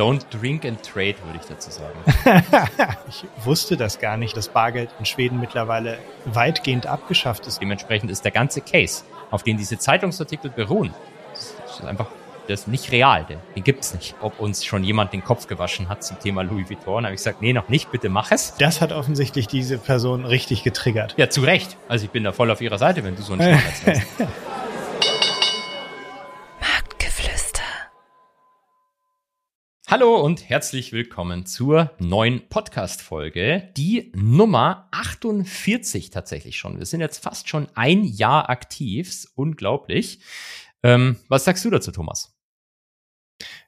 Don't drink and trade, würde ich dazu sagen. ich wusste das gar nicht, dass Bargeld in Schweden mittlerweile weitgehend abgeschafft ist. Dementsprechend ist der ganze Case, auf den diese Zeitungsartikel beruhen, das ist einfach das ist nicht real, den, den gibt es nicht. Ob uns schon jemand den Kopf gewaschen hat zum Thema Louis Vuitton, habe ich gesagt, nee, noch nicht, bitte mach es. Das hat offensichtlich diese Person richtig getriggert. Ja, zu Recht. Also ich bin da voll auf ihrer Seite, wenn du so einen Schmerz hast. Hallo und herzlich willkommen zur neuen Podcast-Folge, die Nummer 48 tatsächlich schon. Wir sind jetzt fast schon ein Jahr aktiv, unglaublich. Ähm, was sagst du dazu, Thomas?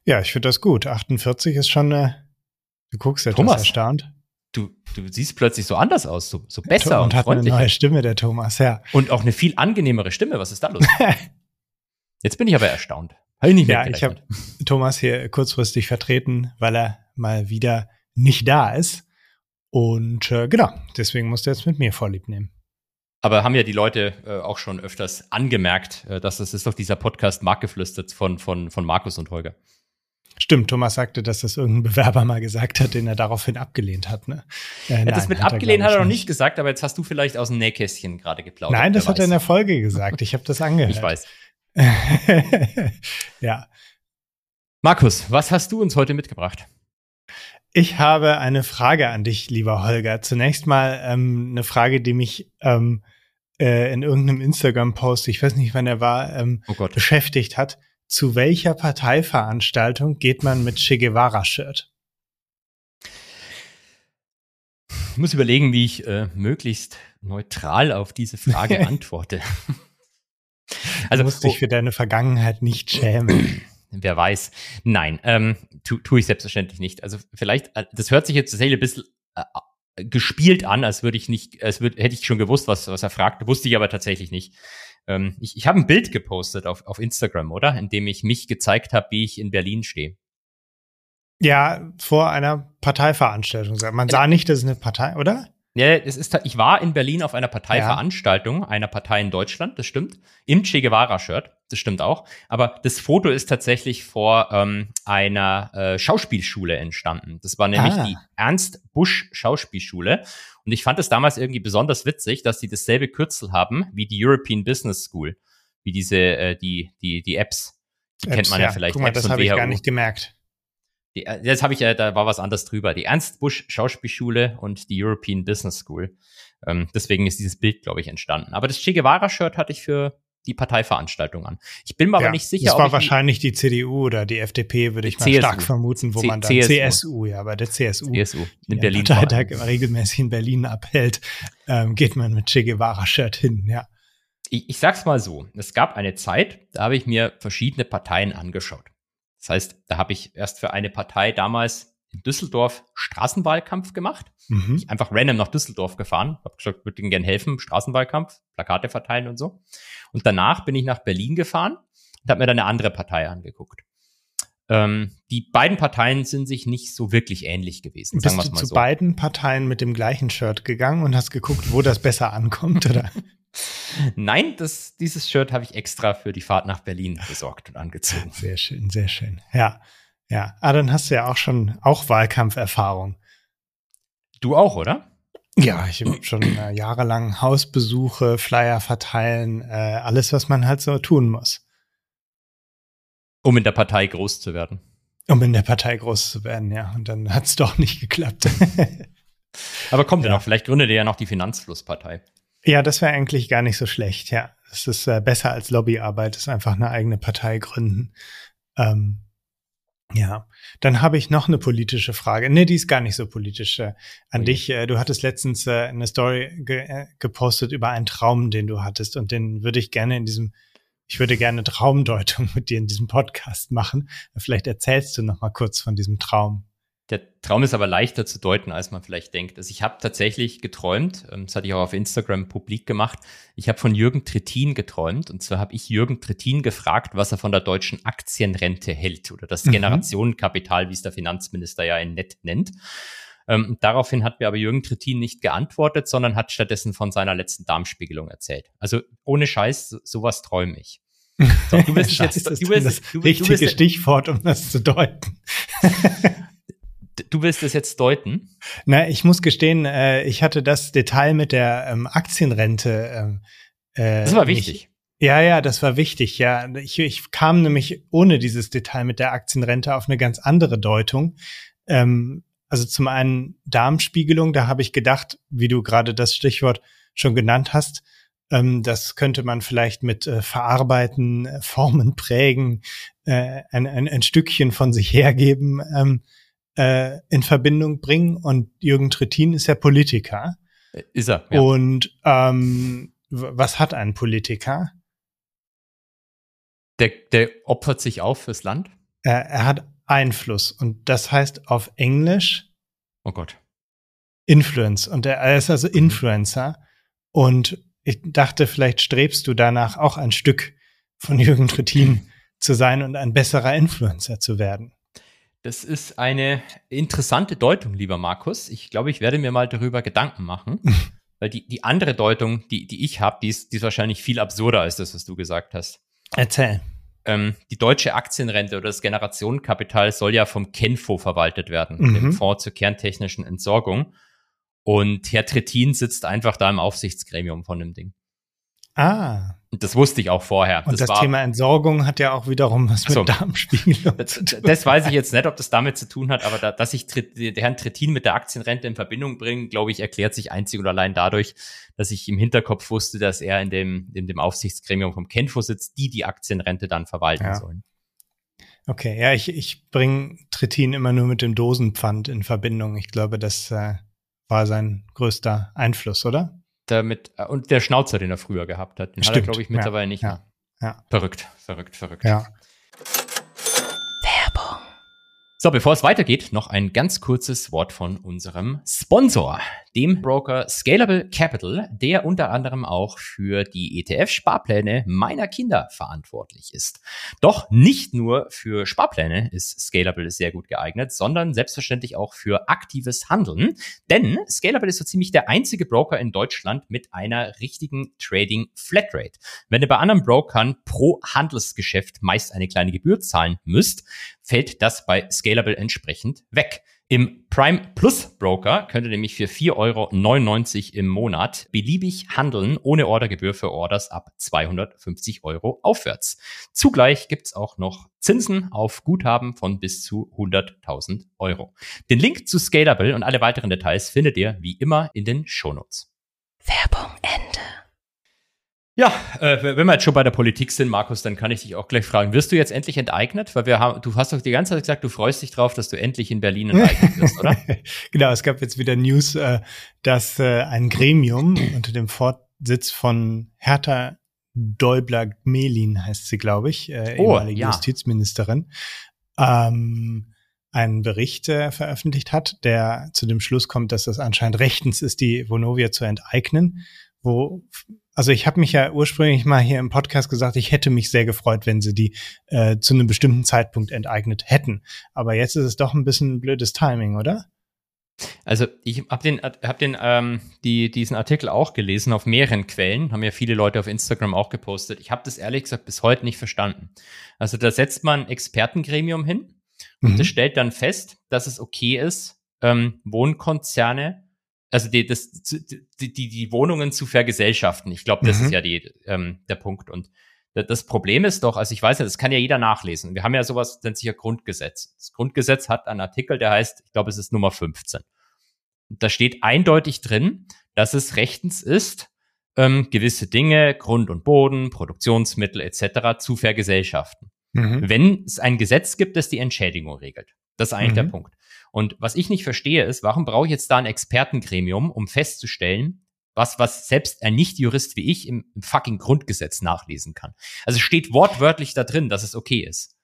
Ja, ich finde das gut. 48 ist schon, äh, du guckst etwas Thomas, erstaunt. Du, du siehst plötzlich so anders aus, so, so besser und, und hat freundlicher. eine neue Stimme, der Thomas, ja. Und auch eine viel angenehmere Stimme. Was ist da los? Jetzt bin ich aber erstaunt. Hab ich nicht ja, ich habe Thomas hier kurzfristig vertreten, weil er mal wieder nicht da ist. Und äh, genau, deswegen musste er jetzt mit mir Vorlieb nehmen. Aber haben ja die Leute äh, auch schon öfters angemerkt, äh, dass das ist doch dieser Podcast Marktgeflüstert von, von, von Markus und Holger. Stimmt, Thomas sagte, dass das irgendein Bewerber mal gesagt hat, den er daraufhin abgelehnt hat. Ne? Äh, ja, nein, das mit hat abgelehnt er, hat er noch nicht gesagt, aber jetzt hast du vielleicht aus dem Nähkästchen gerade geplaudert. Nein, das hat weiß. er in der Folge gesagt. Ich habe das angehört. Ich weiß. ja. Markus, was hast du uns heute mitgebracht? Ich habe eine Frage an dich, lieber Holger. Zunächst mal ähm, eine Frage, die mich ähm, äh, in irgendeinem Instagram-Post, ich weiß nicht, wann er war, ähm, oh beschäftigt hat. Zu welcher Parteiveranstaltung geht man mit Che Guevara-Shirt? Ich muss überlegen, wie ich äh, möglichst neutral auf diese Frage antworte. Also du musst dich für deine Vergangenheit nicht schämen. Wer weiß. Nein, ähm, tue tu ich selbstverständlich nicht. Also vielleicht, äh, das hört sich jetzt tatsächlich ein bisschen äh, gespielt an, als würde ich nicht, als würde, hätte ich schon gewusst, was, was er fragt, wusste ich aber tatsächlich nicht. Ähm, ich ich habe ein Bild gepostet auf, auf Instagram, oder? In dem ich mich gezeigt habe, wie ich in Berlin stehe. Ja, vor einer Parteiveranstaltung. Man sah nicht, dass es eine Partei, oder? Ja, es ist, ich war in Berlin auf einer Parteiveranstaltung ja. einer Partei in Deutschland, das stimmt, im Che Guevara-Shirt, das stimmt auch. Aber das Foto ist tatsächlich vor ähm, einer äh, Schauspielschule entstanden. Das war nämlich ah. die Ernst Busch Schauspielschule. Und ich fand es damals irgendwie besonders witzig, dass sie dasselbe Kürzel haben wie die European Business School, wie diese äh, die die die Apps. Die Apps, kennt man ja, ja vielleicht. Guck mal, Apps das habe ich gar nicht gemerkt. Die, äh, jetzt habe ich, äh, da war was anderes drüber. Die Ernst Busch Schauspielschule und die European Business School. Ähm, deswegen ist dieses Bild, glaube ich, entstanden. Aber das Che Guevara-Shirt hatte ich für die Parteiveranstaltung an. Ich bin mir ja, aber nicht sicher. Das war wahrscheinlich die, die, CDU oder die FDP, würde ich mal CSU. stark vermuten, wo C man dann CSU. CSU, ja, bei der CSU, CSU in Berlin Parteitag regelmäßig in Berlin abhält, ähm, geht man mit Che Guevara-Shirt hin, ja. Ich, ich sag's mal so: Es gab eine Zeit, da habe ich mir verschiedene Parteien angeschaut. Das heißt, da habe ich erst für eine Partei damals in Düsseldorf Straßenwahlkampf gemacht. Mhm. Ich einfach random nach Düsseldorf gefahren, habe gesagt, würde Ihnen gerne helfen, Straßenwahlkampf, Plakate verteilen und so. Und danach bin ich nach Berlin gefahren und habe mir dann eine andere Partei angeguckt. Ähm, die beiden Parteien sind sich nicht so wirklich ähnlich gewesen. Bist du zu so. beiden Parteien mit dem gleichen Shirt gegangen und hast geguckt, wo das besser ankommt, oder? Nein, das, dieses Shirt habe ich extra für die Fahrt nach Berlin besorgt und angezogen. Sehr schön, sehr schön. Ja, ja. Ah, dann hast du ja auch schon auch Wahlkampferfahrung. Du auch, oder? Ja, ich habe schon äh, jahrelang Hausbesuche, Flyer verteilen, äh, alles, was man halt so tun muss. Um in der Partei groß zu werden. Um in der Partei groß zu werden, ja. Und dann hat es doch nicht geklappt. Aber kommt ja noch, vielleicht gründet ihr ja noch die Finanzflusspartei. Ja, das wäre eigentlich gar nicht so schlecht, ja. Es ist äh, besser als Lobbyarbeit, ist einfach eine eigene Partei gründen. Ähm, ja, dann habe ich noch eine politische Frage. Nee, die ist gar nicht so politisch. Äh, an okay. dich, äh, du hattest letztens äh, eine Story ge äh, gepostet über einen Traum, den du hattest und den würde ich gerne in diesem ich würde gerne Traumdeutung mit dir in diesem Podcast machen. Vielleicht erzählst du noch mal kurz von diesem Traum. Der Traum ist aber leichter zu deuten, als man vielleicht denkt. Also ich habe tatsächlich geträumt, ähm, das hatte ich auch auf Instagram publik gemacht, ich habe von Jürgen Trittin geträumt. Und zwar habe ich Jürgen Trittin gefragt, was er von der deutschen Aktienrente hält oder das mhm. Generationenkapital, wie es der Finanzminister ja in Nett nennt. Ähm, daraufhin hat mir aber Jürgen Trittin nicht geantwortet, sondern hat stattdessen von seiner letzten Darmspiegelung erzählt. Also ohne Scheiß, sowas träume ich. So, du bist jetzt du bist, das du, richtige du bist, Stichwort, um das zu deuten. du willst es jetzt deuten? Na, ich muss gestehen, äh, ich hatte das Detail mit der ähm, Aktienrente. Ähm, äh, das war wichtig. Nicht, ja, ja, das war wichtig. Ja, ich, ich kam nämlich ohne dieses Detail mit der Aktienrente auf eine ganz andere Deutung. Ähm, also zum einen Darmspiegelung, da habe ich gedacht, wie du gerade das Stichwort schon genannt hast, ähm, das könnte man vielleicht mit äh, Verarbeiten, äh, Formen prägen, äh, ein, ein, ein Stückchen von sich hergeben ähm, äh, in Verbindung bringen. Und Jürgen Trittin ist ja Politiker. Äh, ist er. Ja. Und ähm, was hat ein Politiker? Der, der opfert sich auf fürs Land? Er, er hat Einfluss. Und das heißt auf Englisch. Oh Gott. Influence. Und er ist also mhm. Influencer. Und ich dachte, vielleicht strebst du danach auch ein Stück von Jürgen Trittin zu sein und ein besserer Influencer zu werden. Das ist eine interessante Deutung, lieber Markus. Ich glaube, ich werde mir mal darüber Gedanken machen. weil die, die andere Deutung, die, die ich habe, die ist, die ist wahrscheinlich viel absurder als das, was du gesagt hast. Erzähl. Ähm, die deutsche Aktienrente oder das Generationenkapital soll ja vom Kenfo verwaltet werden, mhm. dem Fonds zur kerntechnischen Entsorgung. Und Herr Trittin sitzt einfach da im Aufsichtsgremium von dem Ding. Ah. Das wusste ich auch vorher. Und das, das Thema Entsorgung hat ja auch wiederum was mit so, Darmspiegelung das, das weiß ich jetzt nicht, ob das damit zu tun hat, aber da, dass ich der Herrn Trittin mit der Aktienrente in Verbindung bringe, glaube ich, erklärt sich einzig und allein dadurch, dass ich im Hinterkopf wusste, dass er in dem, in dem Aufsichtsgremium vom Kenfo sitzt, die die Aktienrente dann verwalten ja. sollen. Okay, ja, ich, ich bringe Trittin immer nur mit dem Dosenpfand in Verbindung. Ich glaube, das äh, war sein größter Einfluss, oder? Damit, äh, und der Schnauzer, den er früher gehabt hat, den Stimmt. hat er, glaube ich, mittlerweile ja, nicht mehr. Ja. Verrückt, verrückt, verrückt. Ja. So, bevor es weitergeht, noch ein ganz kurzes Wort von unserem Sponsor, dem Broker Scalable Capital, der unter anderem auch für die ETF-Sparpläne meiner Kinder verantwortlich ist. Doch nicht nur für Sparpläne ist Scalable sehr gut geeignet, sondern selbstverständlich auch für aktives Handeln. Denn Scalable ist so ziemlich der einzige Broker in Deutschland mit einer richtigen Trading Flatrate. Wenn ihr bei anderen Brokern pro Handelsgeschäft meist eine kleine Gebühr zahlen müsst, fällt das bei Scalable entsprechend weg. Im Prime Plus Broker könnt ihr nämlich für 4,99 Euro im Monat beliebig handeln, ohne Ordergebühr für Orders ab 250 Euro aufwärts. Zugleich gibt's auch noch Zinsen auf Guthaben von bis zu 100.000 Euro. Den Link zu Scalable und alle weiteren Details findet ihr wie immer in den Shownotes. Werbung. Ja, äh, wenn wir jetzt schon bei der Politik sind, Markus, dann kann ich dich auch gleich fragen, wirst du jetzt endlich enteignet? Weil wir haben, du hast doch die ganze Zeit gesagt, du freust dich drauf, dass du endlich in Berlin enteignet wirst, oder? genau, es gab jetzt wieder News, äh, dass äh, ein Gremium unter dem Vorsitz von Hertha Däubler-Gmelin heißt sie, glaube ich, äh, oh, ehemalige ja. Justizministerin, ähm, einen Bericht äh, veröffentlicht hat, der zu dem Schluss kommt, dass das anscheinend rechtens ist, die Vonovia zu enteignen, wo also ich habe mich ja ursprünglich mal hier im Podcast gesagt, ich hätte mich sehr gefreut, wenn sie die äh, zu einem bestimmten Zeitpunkt enteignet hätten. Aber jetzt ist es doch ein bisschen ein blödes Timing, oder? Also ich habe den, hab den ähm, die, diesen Artikel auch gelesen auf mehreren Quellen, haben ja viele Leute auf Instagram auch gepostet. Ich habe das ehrlich gesagt bis heute nicht verstanden. Also da setzt man ein Expertengremium hin und mhm. das stellt dann fest, dass es okay ist, ähm, Wohnkonzerne also die, das, die, die, die Wohnungen zu vergesellschaften. Ich glaube, das mhm. ist ja die, ähm, der Punkt. Und das Problem ist doch, also ich weiß ja, das kann ja jeder nachlesen. Wir haben ja sowas, nennt sich ja Grundgesetz. Das Grundgesetz hat einen Artikel, der heißt, ich glaube, es ist Nummer 15. Und da steht eindeutig drin, dass es rechtens ist, ähm, gewisse Dinge, Grund und Boden, Produktionsmittel etc. zu vergesellschaften. Mhm. Wenn es ein Gesetz gibt, das die Entschädigung regelt. Das ist eigentlich mhm. der Punkt. Und was ich nicht verstehe, ist, warum brauche ich jetzt da ein Expertengremium, um festzustellen, was, was selbst ein Nicht-Jurist wie ich im, im fucking Grundgesetz nachlesen kann. Also steht wortwörtlich da drin, dass es okay ist.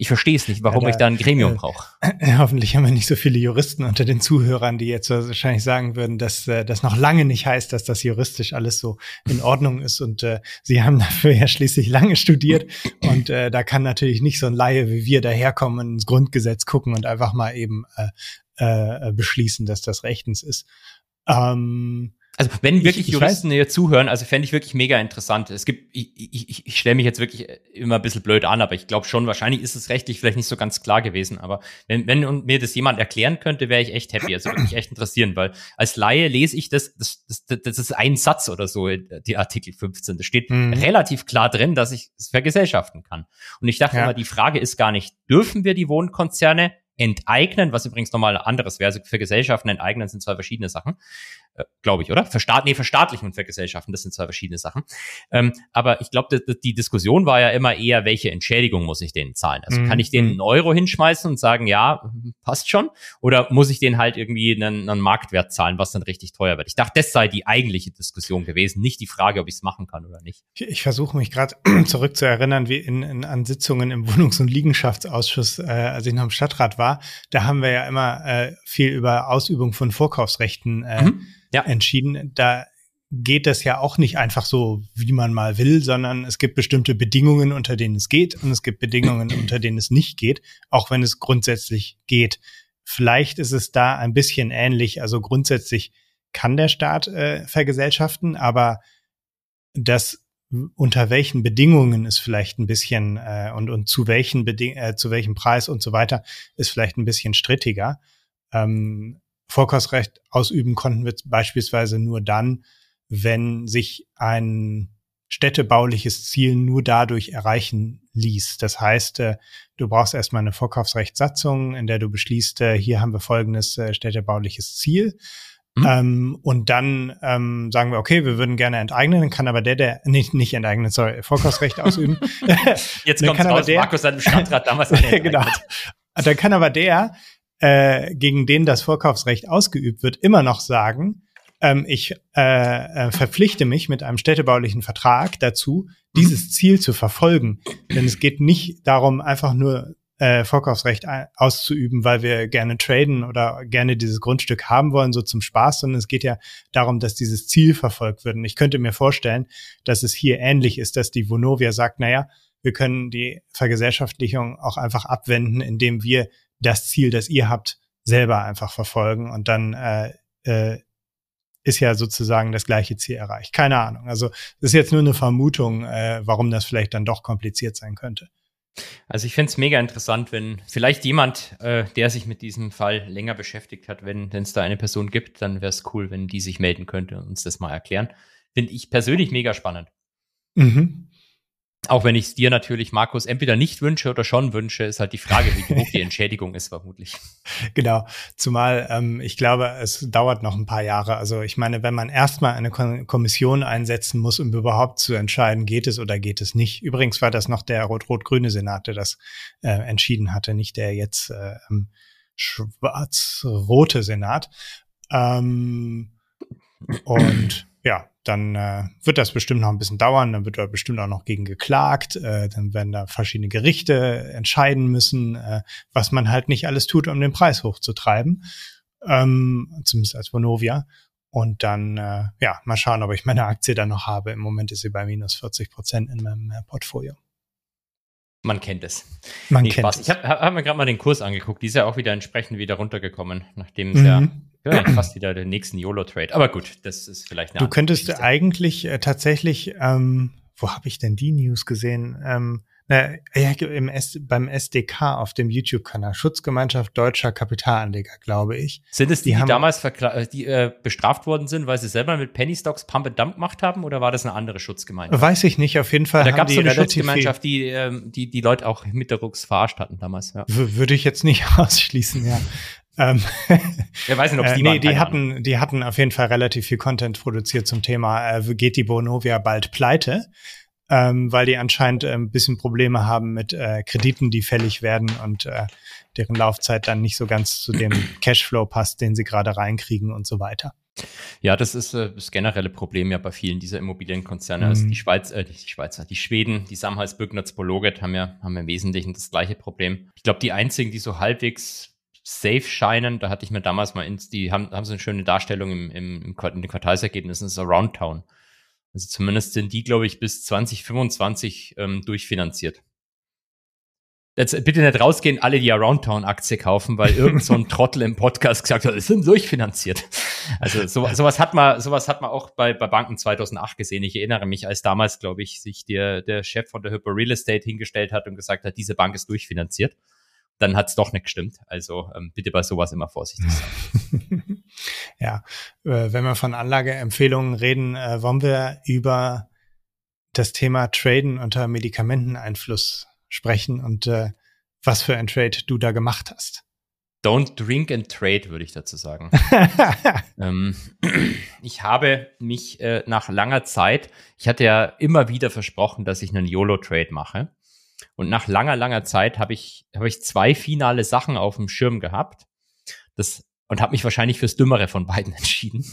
Ich verstehe es nicht, warum ja, da, ich da ein Gremium äh, brauche. Äh, hoffentlich haben wir nicht so viele Juristen unter den Zuhörern, die jetzt wahrscheinlich sagen würden, dass äh, das noch lange nicht heißt, dass das juristisch alles so in Ordnung ist. Und äh, sie haben dafür ja schließlich lange studiert. Und äh, da kann natürlich nicht so ein Laie wie wir daherkommen und ins Grundgesetz gucken und einfach mal eben äh, äh, beschließen, dass das rechtens ist. Ähm, Also wenn wirklich ich, Juristen hier zuhören, also fände ich wirklich mega interessant. Es gibt, ich, ich, ich stelle mich jetzt wirklich immer ein bisschen blöd an, aber ich glaube schon, wahrscheinlich ist es rechtlich vielleicht nicht so ganz klar gewesen. Aber wenn, wenn mir das jemand erklären könnte, wäre ich echt happy. Also würde mich echt interessieren, weil als Laie lese ich das, das, das, das ist ein Satz oder so, die Artikel 15. Da steht mhm. relativ klar drin, dass ich es vergesellschaften kann. Und ich dachte ja. immer, die Frage ist gar nicht, dürfen wir die Wohnkonzerne enteignen, was übrigens nochmal anderes wäre. Also für Gesellschaften enteignen sind zwei verschiedene Sachen, äh, glaube ich, oder? Verstaat nee, verstaatlichen und Vergesellschaften, das sind zwei verschiedene Sachen. Ähm, aber ich glaube, die, die Diskussion war ja immer eher, welche Entschädigung muss ich denen zahlen? Also mhm. kann ich denen einen Euro hinschmeißen und sagen, ja, passt schon? Oder muss ich denen halt irgendwie einen, einen Marktwert zahlen, was dann richtig teuer wird? Ich dachte, das sei die eigentliche Diskussion gewesen, nicht die Frage, ob ich es machen kann oder nicht. Ich, ich versuche mich gerade zurück zu erinnern, wie in, in, an Sitzungen im Wohnungs- und Liegenschaftsausschuss, äh, als ich noch im Stadtrat war, da haben wir ja immer äh, viel über Ausübung von Vorkaufsrechten äh, mhm. Ja. entschieden. Da geht das ja auch nicht einfach so, wie man mal will, sondern es gibt bestimmte Bedingungen, unter denen es geht und es gibt Bedingungen, unter denen es nicht geht, auch wenn es grundsätzlich geht. Vielleicht ist es da ein bisschen ähnlich. Also grundsätzlich kann der Staat äh, vergesellschaften, aber das unter welchen Bedingungen ist vielleicht ein bisschen äh, und, und zu welchen Beding äh, zu welchem Preis und so weiter ist vielleicht ein bisschen strittiger. Ähm, Vorkaufsrecht ausüben konnten wir beispielsweise nur dann, wenn sich ein städtebauliches Ziel nur dadurch erreichen ließ. Das heißt, äh, du brauchst erstmal eine Vorkaufsrechtssatzung, in der du beschließt, äh, hier haben wir folgendes äh, städtebauliches Ziel. Mhm. Ähm, und dann ähm, sagen wir, okay, wir würden gerne enteignen, dann kann aber der, der nicht, nicht enteignen, sorry, Vorkaufsrecht ausüben. Jetzt kommt raus, der, Markus hat im Stadtrat damals Genau. Dann kann aber der, äh, gegen den das Vorkaufsrecht ausgeübt wird, immer noch sagen, ähm, ich äh, äh, verpflichte mich mit einem städtebaulichen Vertrag dazu, dieses Ziel zu verfolgen. Denn es geht nicht darum, einfach nur äh, Vorkaufsrecht auszuüben, weil wir gerne traden oder gerne dieses Grundstück haben wollen, so zum Spaß, sondern es geht ja darum, dass dieses Ziel verfolgt wird. Und ich könnte mir vorstellen, dass es hier ähnlich ist, dass die Vonovia sagt, naja, wir können die Vergesellschaftlichung auch einfach abwenden, indem wir das Ziel, das ihr habt, selber einfach verfolgen und dann äh, äh, ist ja sozusagen das gleiche Ziel erreicht. Keine Ahnung. Also das ist jetzt nur eine Vermutung, äh, warum das vielleicht dann doch kompliziert sein könnte. Also ich finde es mega interessant, wenn vielleicht jemand, äh, der sich mit diesem Fall länger beschäftigt hat, wenn es da eine Person gibt, dann wäre es cool, wenn die sich melden könnte und uns das mal erklären. Finde ich persönlich mega spannend. Mhm. Auch wenn ich es dir natürlich, Markus, entweder nicht wünsche oder schon wünsche, ist halt die Frage, wie hoch die Entschädigung ist, vermutlich. Genau. Zumal ähm, ich glaube, es dauert noch ein paar Jahre. Also ich meine, wenn man erstmal eine Kommission einsetzen muss, um überhaupt zu entscheiden, geht es oder geht es nicht. Übrigens war das noch der rot-rot-grüne Senat, der das äh, entschieden hatte, nicht der jetzt äh, schwarz-rote Senat. Ähm, und ja, dann äh, wird das bestimmt noch ein bisschen dauern, dann wird da bestimmt auch noch gegen geklagt, äh, dann werden da verschiedene Gerichte entscheiden müssen, äh, was man halt nicht alles tut, um den Preis hochzutreiben, ähm, zumindest als Vonovia. Und dann, äh, ja, mal schauen, ob ich meine Aktie dann noch habe. Im Moment ist sie bei minus 40 Prozent in meinem äh, Portfolio. Man kennt es. Man nee, kennt Spaß. es. Ich habe hab mir gerade mal den Kurs angeguckt. Die ist ja auch wieder entsprechend wieder runtergekommen, nachdem es mhm. ja ja, fast wieder den nächsten YOLO-Trade. Aber gut, das ist vielleicht eine Du könntest Geschichte. eigentlich äh, tatsächlich, ähm, wo habe ich denn die News gesehen? Ähm, na, ja, im S beim SDK auf dem YouTube-Kanal, Schutzgemeinschaft deutscher Kapitalanleger, glaube ich. Sind es die, die, die damals äh, die, äh, bestraft worden sind, weil sie selber mit Penny Stocks Pump and Dump gemacht haben, oder war das eine andere Schutzgemeinschaft? Weiß ich nicht, auf jeden Fall. Da gab es so eine Schutzgemeinschaft, die, ähm, die die Leute auch hinterrucks verarscht hatten damals. Ja. Würde ich jetzt nicht ausschließen, ja. Ähm, Wer weiß nicht, ob es die äh, Nee, die hatten, die hatten auf jeden Fall relativ viel Content produziert zum Thema, äh, geht die Bonovia bald pleite? Ähm, weil die anscheinend äh, ein bisschen Probleme haben mit äh, Krediten, die fällig werden und äh, deren Laufzeit dann nicht so ganz zu dem Cashflow passt, den sie gerade reinkriegen und so weiter. Ja, das ist äh, das generelle Problem ja bei vielen dieser Immobilienkonzerne. Mhm. Also die Schweiz, äh, die Schweizer, die Schweden, die Samhals-Bürgner Spologet haben ja, haben ja im Wesentlichen das gleiche Problem. Ich glaube, die einzigen, die so halbwegs safe scheinen. Da hatte ich mir damals mal ins, die haben, haben so eine schöne Darstellung im, im, im in den Quartalsergebnissen, das ist Around Town. Also zumindest sind die, glaube ich, bis 2025 ähm, durchfinanziert. Jetzt bitte nicht rausgehen, alle die Around Town Aktie kaufen, weil irgend so ein Trottel im Podcast gesagt hat, es sind durchfinanziert. Also so, sowas hat man, sowas hat man auch bei, bei Banken 2008 gesehen. Ich erinnere mich, als damals, glaube ich, sich der, der Chef von der Hyper Real Estate hingestellt hat und gesagt hat, diese Bank ist durchfinanziert. Dann hat es doch nicht gestimmt. Also ähm, bitte bei sowas immer vorsichtig sein. ja, äh, wenn wir von Anlageempfehlungen reden, äh, wollen wir über das Thema Traden unter Medikamenteneinfluss sprechen und äh, was für ein Trade du da gemacht hast. Don't drink and trade, würde ich dazu sagen. ähm, ich habe mich äh, nach langer Zeit, ich hatte ja immer wieder versprochen, dass ich einen YOLO-Trade mache. Und nach langer, langer Zeit habe ich, habe ich zwei finale Sachen auf dem Schirm gehabt. Das, und habe mich wahrscheinlich fürs Dümmere von beiden entschieden.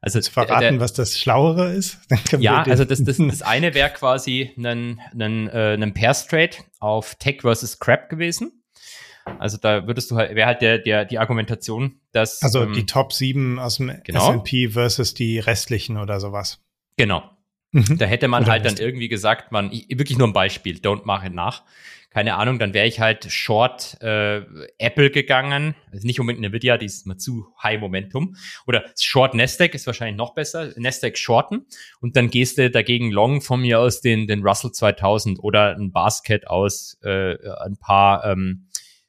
Also zu verraten, der, was das Schlauere ist. ja, also das, das, das eine wäre quasi ein, ein, äh, ein Pairs Trade auf Tech versus Crap gewesen. Also da würdest du halt, wäre halt der, der, die Argumentation, dass. Also ähm, die Top 7 aus dem genau. SP versus die restlichen oder sowas. Genau. Mhm. Da hätte man oder halt dann irgendwie gesagt, man, wirklich nur ein Beispiel, don't mach it nach keine Ahnung, dann wäre ich halt short äh, Apple gegangen. Also nicht unbedingt Nvidia, die ist mal zu high Momentum. Oder short Nasdaq ist wahrscheinlich noch besser. Nasdaq shorten. Und dann gehst du dagegen long von mir aus den, den Russell 2000 oder ein Basket aus äh, ein paar ähm,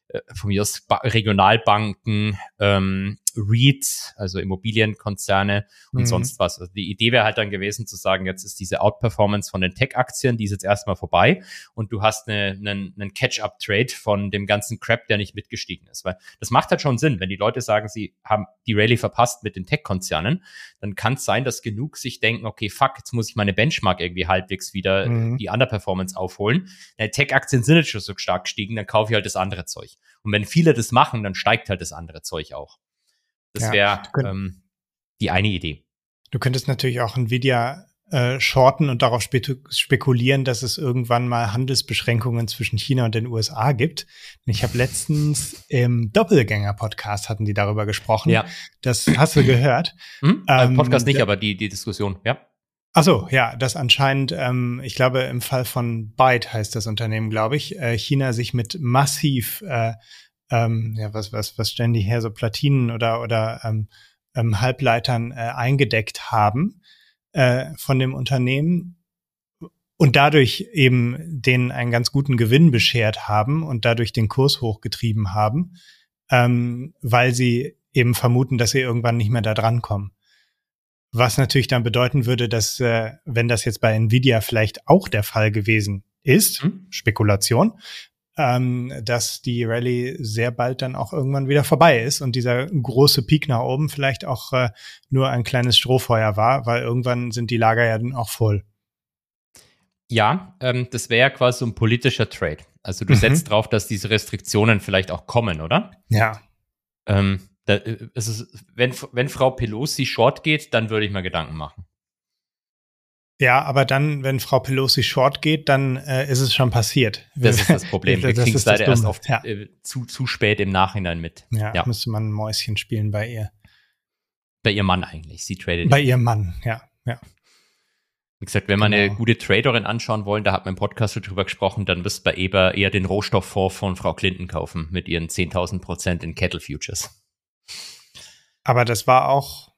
äh, von mir aus ba Regionalbanken, ähm, REITs, also Immobilienkonzerne und mhm. sonst was. Also die Idee wäre halt dann gewesen zu sagen, jetzt ist diese Outperformance von den Tech-Aktien, die ist jetzt erstmal vorbei und du hast eine, einen, einen Catch-up-Trade von dem ganzen Crap, der nicht mitgestiegen ist. Weil das macht halt schon Sinn, wenn die Leute sagen, sie haben die Rallye verpasst mit den Tech-Konzernen, dann kann es sein, dass genug sich denken, okay, fuck, jetzt muss ich meine Benchmark irgendwie halbwegs wieder mhm. die Underperformance aufholen. Tech-Aktien sind jetzt schon so stark gestiegen, dann kaufe ich halt das andere Zeug. Und wenn viele das machen, dann steigt halt das andere Zeug auch. Das wäre ähm, die eine Idee. Du könntest natürlich auch Nvidia äh, shorten und darauf spe spekulieren, dass es irgendwann mal Handelsbeschränkungen zwischen China und den USA gibt. Ich habe letztens im Doppelgänger-Podcast hatten die darüber gesprochen. Ja. Das hast du gehört. Hm? Ähm, Podcast nicht, aber die, die Diskussion, ja. Ach so, ja, das anscheinend, ähm, ich glaube, im Fall von Byte heißt das Unternehmen, glaube ich, äh, China sich mit massiv äh, ähm, ja, was, was, was stellen die her, so Platinen oder, oder ähm, ähm, Halbleitern äh, eingedeckt haben äh, von dem Unternehmen und dadurch eben denen einen ganz guten Gewinn beschert haben und dadurch den Kurs hochgetrieben haben, ähm, weil sie eben vermuten, dass sie irgendwann nicht mehr da dran kommen. Was natürlich dann bedeuten würde, dass äh, wenn das jetzt bei Nvidia vielleicht auch der Fall gewesen ist, mhm. Spekulation, ähm, dass die Rallye sehr bald dann auch irgendwann wieder vorbei ist und dieser große Peak nach oben vielleicht auch äh, nur ein kleines Strohfeuer war, weil irgendwann sind die Lager ja dann auch voll. Ja, ähm, das wäre ja quasi so ein politischer Trade. Also du mhm. setzt drauf, dass diese Restriktionen vielleicht auch kommen, oder? Ja. Ähm, da, äh, ist, wenn, wenn Frau Pelosi short geht, dann würde ich mal Gedanken machen. Ja, aber dann, wenn Frau Pelosi short geht, dann äh, ist es schon passiert. Das ist das Problem. Wir kriegen es leider erst oft ja. äh, zu, zu spät im Nachhinein mit. Ja, ja, müsste man ein Mäuschen spielen bei ihr. Bei ihrem Mann eigentlich. Sie tradet. Bei ihrem Mann, ja, ja. Wie gesagt, wenn wir genau. eine gute Traderin anschauen wollen, da hat man im Podcast schon drüber gesprochen, dann wirst du bei Eber eher den Rohstofffonds von Frau Clinton kaufen mit ihren 10.000 Prozent in Kettle Futures. Aber das war auch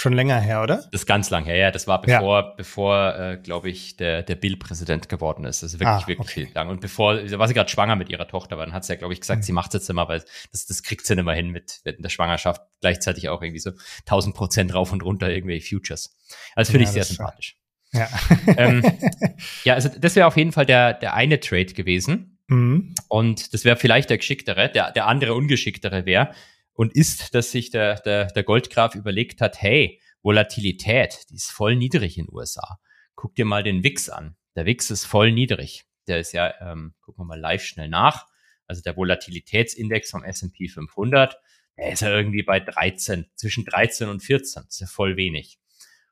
schon länger her, oder? Das ist ganz lang her, ja. Das war bevor, ja. bevor, äh, glaube ich, der, der Bill-Präsident geworden ist. Das ist wirklich, ah, wirklich okay. lang. Und bevor, da war sie gerade schwanger mit ihrer Tochter, aber dann hat sie ja, glaube ich, gesagt, mhm. sie macht es jetzt immer, weil das, das kriegt sie nicht mehr hin mit, mit der Schwangerschaft. Gleichzeitig auch irgendwie so 1000 Prozent rauf und runter irgendwelche Futures. Also finde ja, ich sehr sympathisch. Ja. ähm, ja, also das wäre auf jeden Fall der, der eine Trade gewesen. Mhm. Und das wäre vielleicht der geschicktere. Der, der andere ungeschicktere wäre, und ist, dass sich der, der, der Goldgraf überlegt hat, hey, Volatilität, die ist voll niedrig in den USA. Guck dir mal den WIX an. Der WIX ist voll niedrig. Der ist ja, ähm, gucken wir mal live schnell nach. Also der Volatilitätsindex vom S&P 500, der ist ja irgendwie bei 13, zwischen 13 und 14. Das ist ja voll wenig.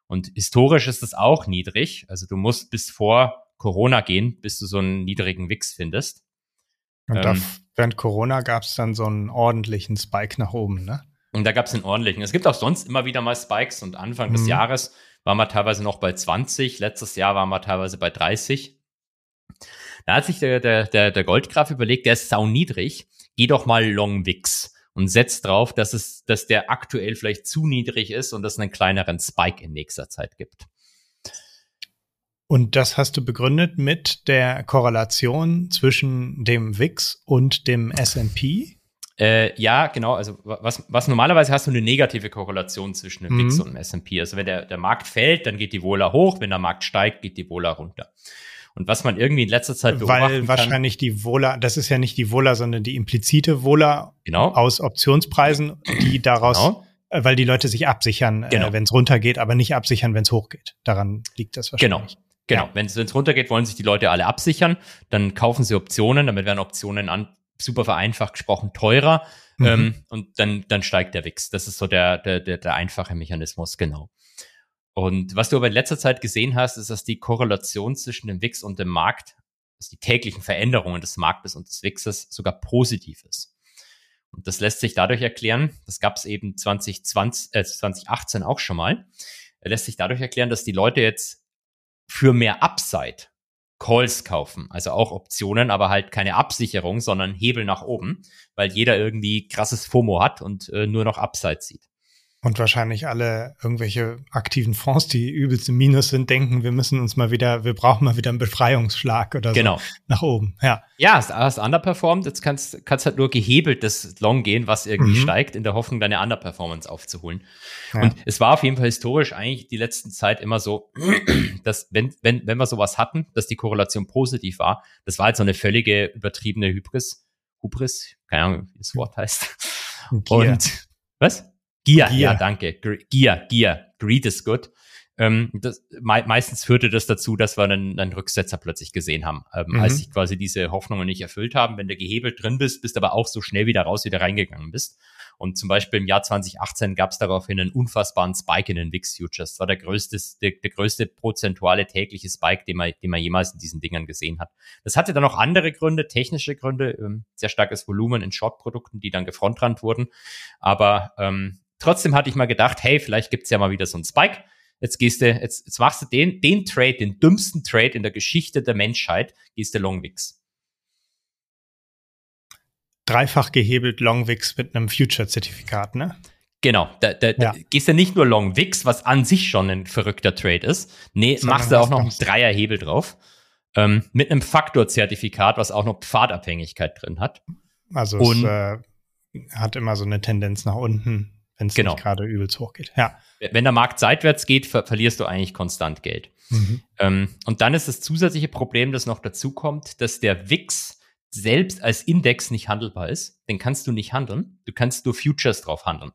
Und historisch ist das auch niedrig. Also du musst bis vor Corona gehen, bis du so einen niedrigen WIX findest. Und ähm, während Corona gab es dann so einen ordentlichen Spike nach oben, ne? Und da gab es einen ordentlichen. Es gibt auch sonst immer wieder mal Spikes und Anfang mhm. des Jahres waren wir teilweise noch bei 20, letztes Jahr waren wir teilweise bei 30. Da hat sich der, der, der, der Goldgraf überlegt, der ist sau niedrig, geh doch mal Long Wix. und setzt drauf, dass es, dass der aktuell vielleicht zu niedrig ist und es einen kleineren Spike in nächster Zeit gibt. Und das hast du begründet mit der Korrelation zwischen dem WIX und dem S&P? Äh, ja, genau. Also was, was normalerweise hast du eine negative Korrelation zwischen dem mhm. WIX und dem S&P. Also wenn der, der Markt fällt, dann geht die Vola hoch. Wenn der Markt steigt, geht die Vola runter. Und was man irgendwie in letzter Zeit beobachten Weil wahrscheinlich kann, die Vola, das ist ja nicht die Vola, sondern die implizite Vola genau. aus Optionspreisen, die daraus, genau. äh, weil die Leute sich absichern, äh, genau. äh, wenn es runtergeht, aber nicht absichern, wenn es hochgeht. Daran liegt das wahrscheinlich. Genau. Genau, wenn es runtergeht, wollen sich die Leute alle absichern, dann kaufen sie Optionen, damit werden Optionen an, super vereinfacht gesprochen teurer mhm. ähm, und dann, dann steigt der Wix. Das ist so der, der, der, der einfache Mechanismus, genau. Und was du aber in letzter Zeit gesehen hast, ist, dass die Korrelation zwischen dem Wix und dem Markt, dass die täglichen Veränderungen des Marktes und des Wixes sogar positiv ist. Und das lässt sich dadurch erklären, das gab es eben 2020, äh, 2018 auch schon mal, lässt sich dadurch erklären, dass die Leute jetzt für mehr Upside Calls kaufen, also auch Optionen, aber halt keine Absicherung, sondern Hebel nach oben, weil jeder irgendwie krasses FOMO hat und äh, nur noch Upside sieht. Und wahrscheinlich alle irgendwelche aktiven Fonds, die übelst im Minus sind, denken, wir müssen uns mal wieder, wir brauchen mal wieder einen Befreiungsschlag oder genau. so nach oben. Ja, ja hast, underperformed, jetzt kannst, kannst halt nur gehebelt das Long gehen, was irgendwie mhm. steigt, in der Hoffnung, deine Underperformance aufzuholen. Ja. Und es war auf jeden Fall historisch eigentlich die letzten Zeit immer so, dass wenn, wenn, wenn wir sowas hatten, dass die Korrelation positiv war, das war halt so eine völlige übertriebene Hybris. Hybris? Keine Ahnung, wie das Wort heißt. Und was? Gier, Gier. ja, danke. Gier, Gier. Greed is good. Ähm, das, me meistens führte das dazu, dass wir einen, einen Rücksetzer plötzlich gesehen haben, ähm, mhm. als sich quasi diese Hoffnungen nicht erfüllt haben. Wenn du gehebelt drin bist, bist aber auch so schnell wieder raus, wieder reingegangen bist. Und zum Beispiel im Jahr 2018 gab es daraufhin einen unfassbaren Spike in den VIX Futures. Das war der größte, der, der größte prozentuale tägliche Spike, den man, den man jemals in diesen Dingern gesehen hat. Das hatte dann noch andere Gründe, technische Gründe, ähm, sehr starkes Volumen in Short-Produkten, die dann gefrontrannt wurden. Aber ähm, Trotzdem hatte ich mal gedacht, hey, vielleicht gibt's ja mal wieder so einen Spike. Jetzt gehst du, jetzt, jetzt machst du den, den Trade, den dümmsten Trade in der Geschichte der Menschheit, gehst du Longwix. Dreifach gehebelt Longwix mit einem Future-Zertifikat, ne? Genau, da, da, ja. da gehst du nicht nur Long Wix, was an sich schon ein verrückter Trade ist. Nee, Sondern machst du auch noch einen Dreierhebel drauf. Ähm, mit einem Faktor-Zertifikat, was auch noch Pfadabhängigkeit drin hat. Also Und, es äh, hat immer so eine Tendenz nach unten wenn es genau. nicht gerade übelst hochgeht. Ja. Wenn der Markt seitwärts geht, ver verlierst du eigentlich konstant Geld. Mhm. Ähm, und dann ist das zusätzliche Problem, das noch dazu kommt, dass der WIX selbst als Index nicht handelbar ist. Den kannst du nicht handeln. Du kannst nur Futures drauf handeln.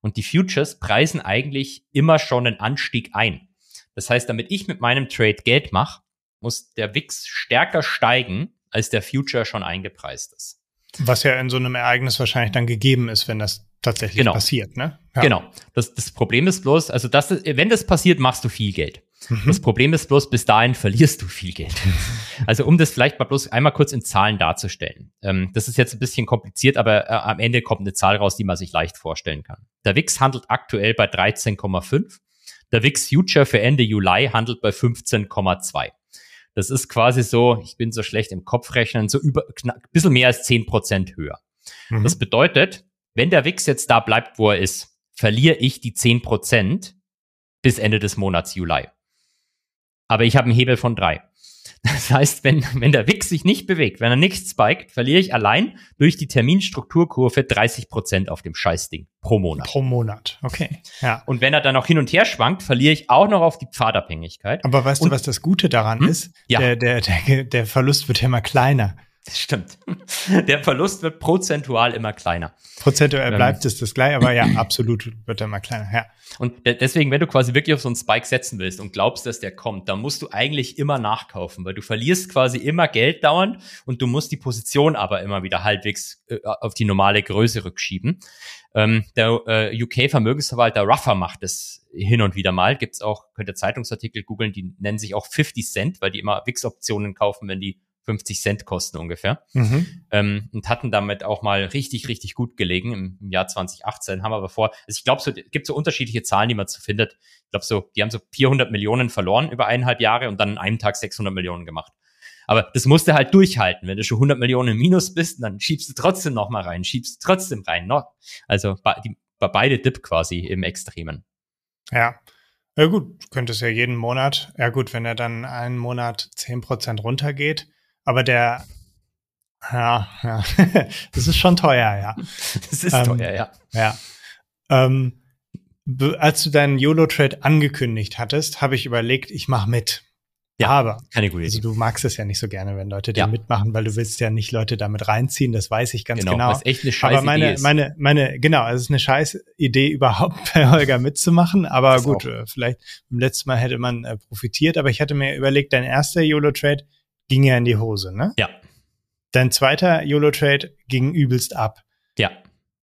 Und die Futures preisen eigentlich immer schon einen Anstieg ein. Das heißt, damit ich mit meinem Trade Geld mache, muss der WIX stärker steigen, als der Future schon eingepreist ist. Was ja in so einem Ereignis wahrscheinlich dann gegeben ist, wenn das tatsächlich genau. passiert, ne? Ja. Genau. Das, das Problem ist bloß, also das, wenn das passiert, machst du viel Geld. Mhm. Das Problem ist bloß, bis dahin verlierst du viel Geld. also um das vielleicht mal bloß einmal kurz in Zahlen darzustellen. Ähm, das ist jetzt ein bisschen kompliziert, aber äh, am Ende kommt eine Zahl raus, die man sich leicht vorstellen kann. Der WIX handelt aktuell bei 13,5. Der WIX Future für Ende Juli handelt bei 15,2. Das ist quasi so, ich bin so schlecht im Kopfrechnen, so über, knapp, bisschen mehr als 10 Prozent höher. Mhm. Das bedeutet, wenn der WIX jetzt da bleibt, wo er ist, verliere ich die 10% bis Ende des Monats Juli. Aber ich habe einen Hebel von drei. Das heißt, wenn, wenn der WIX sich nicht bewegt, wenn er nichts spiked, verliere ich allein durch die Terminstrukturkurve 30 Prozent auf dem Scheißding pro Monat. Pro Monat, okay. Ja. Und wenn er dann noch hin und her schwankt, verliere ich auch noch auf die Pfadabhängigkeit. Aber weißt und, du, was das Gute daran hm? ist? Ja. Der, der, der, der Verlust wird ja immer kleiner. Das stimmt. Der Verlust wird prozentual immer kleiner. Prozentual ähm, bleibt es das gleich, aber ja, absolut wird er immer kleiner, ja. Und deswegen, wenn du quasi wirklich auf so einen Spike setzen willst und glaubst, dass der kommt, dann musst du eigentlich immer nachkaufen, weil du verlierst quasi immer Geld dauernd und du musst die Position aber immer wieder halbwegs äh, auf die normale Größe rückschieben. Ähm, der äh, UK-Vermögensverwalter Ruffer macht das hin und wieder mal. Gibt's auch, könnt ihr Zeitungsartikel googeln, die nennen sich auch 50 Cent, weil die immer Wix-Optionen kaufen, wenn die 50 Cent kosten ungefähr. Mhm. Ähm, und hatten damit auch mal richtig, richtig gut gelegen im, im Jahr 2018. Haben aber vor, also ich glaube, so gibt so unterschiedliche Zahlen, die man so findet. Ich glaube so, die haben so 400 Millionen verloren über eineinhalb Jahre und dann an einem Tag 600 Millionen gemacht. Aber das musst du halt durchhalten. Wenn du schon 100 Millionen im Minus bist, dann schiebst du trotzdem noch mal rein, schiebst trotzdem rein. Noch. Also bei, die, beide Dip quasi im Extremen. Ja. Ja gut, du könntest ja jeden Monat, ja gut, wenn er dann einen Monat 10% runtergeht, aber der, ja, ja, das ist schon teuer, ja. Das ist ähm, teuer, ja. Ja. Ähm, als du deinen YOLO-Trade angekündigt hattest, habe ich überlegt, ich mache mit. Ja, aber keine gute also du magst es ja nicht so gerne, wenn Leute ja. mitmachen, weil du willst ja nicht Leute damit reinziehen. Das weiß ich ganz genau. genau. Was echt eine scheiß aber meine, Idee ist. meine, meine, genau, es ist eine scheiß Idee überhaupt bei Holger mitzumachen. Aber das gut, auch. Äh, vielleicht beim letzten Mal hätte man äh, profitiert. Aber ich hatte mir überlegt, dein erster YOLO-Trade ging ja in die Hose, ne? Ja. Dein zweiter YOLO-Trade ging übelst ab. Ja.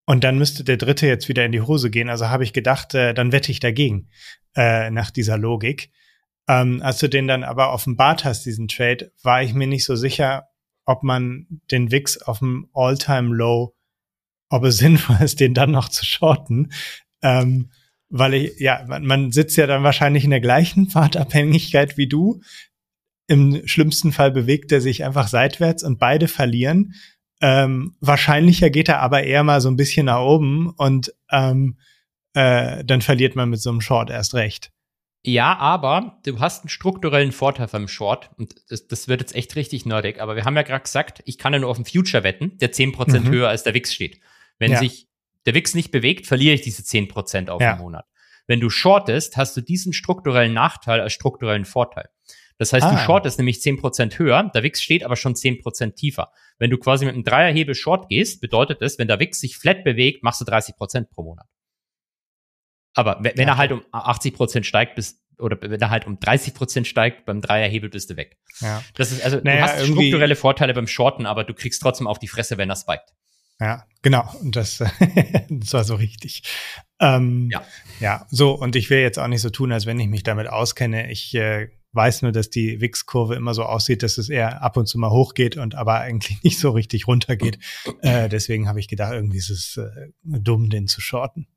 Und dann müsste der dritte jetzt wieder in die Hose gehen. Also habe ich gedacht, äh, dann wette ich dagegen äh, nach dieser Logik. Ähm, als du den dann aber offenbart hast, diesen Trade, war ich mir nicht so sicher, ob man den Wix auf dem All-Time-Low, ob es sinnvoll ist, den dann noch zu shorten. Ähm, weil ich, ja, man, man sitzt ja dann wahrscheinlich in der gleichen Fahrtabhängigkeit wie du. Im schlimmsten Fall bewegt er sich einfach seitwärts und beide verlieren. Ähm, wahrscheinlicher geht er aber eher mal so ein bisschen nach oben und ähm, äh, dann verliert man mit so einem Short erst recht. Ja, aber du hast einen strukturellen Vorteil beim Short und das, das wird jetzt echt richtig nerdig. Aber wir haben ja gerade gesagt, ich kann ja nur auf den Future wetten, der 10% mhm. höher als der Wix steht. Wenn ja. sich der Wix nicht bewegt, verliere ich diese 10% auf ja. den Monat. Wenn du shortest, hast du diesen strukturellen Nachteil als strukturellen Vorteil. Das heißt, ah. du shortest nämlich 10% höher, der Wix steht aber schon 10% tiefer. Wenn du quasi mit einem Dreierhebel short gehst, bedeutet das, wenn der Wix sich flat bewegt, machst du 30% pro Monat. Aber wenn, ja. er halt um 80 Prozent steigt, bis oder wenn er halt um 30 Prozent steigt, beim Dreierhebel bist du weg. Ja. Das ist also naja, du hast strukturelle Vorteile beim Shorten, aber du kriegst trotzdem auf die Fresse, wenn er spiked. Ja, genau. Und das, das war so richtig. Ähm, ja. Ja, so. Und ich will jetzt auch nicht so tun, als wenn ich mich damit auskenne. Ich äh, weiß nur, dass die Wix-Kurve immer so aussieht, dass es eher ab und zu mal hochgeht und aber eigentlich nicht so richtig runtergeht. Äh, deswegen habe ich gedacht, irgendwie ist es äh, dumm, den zu shorten.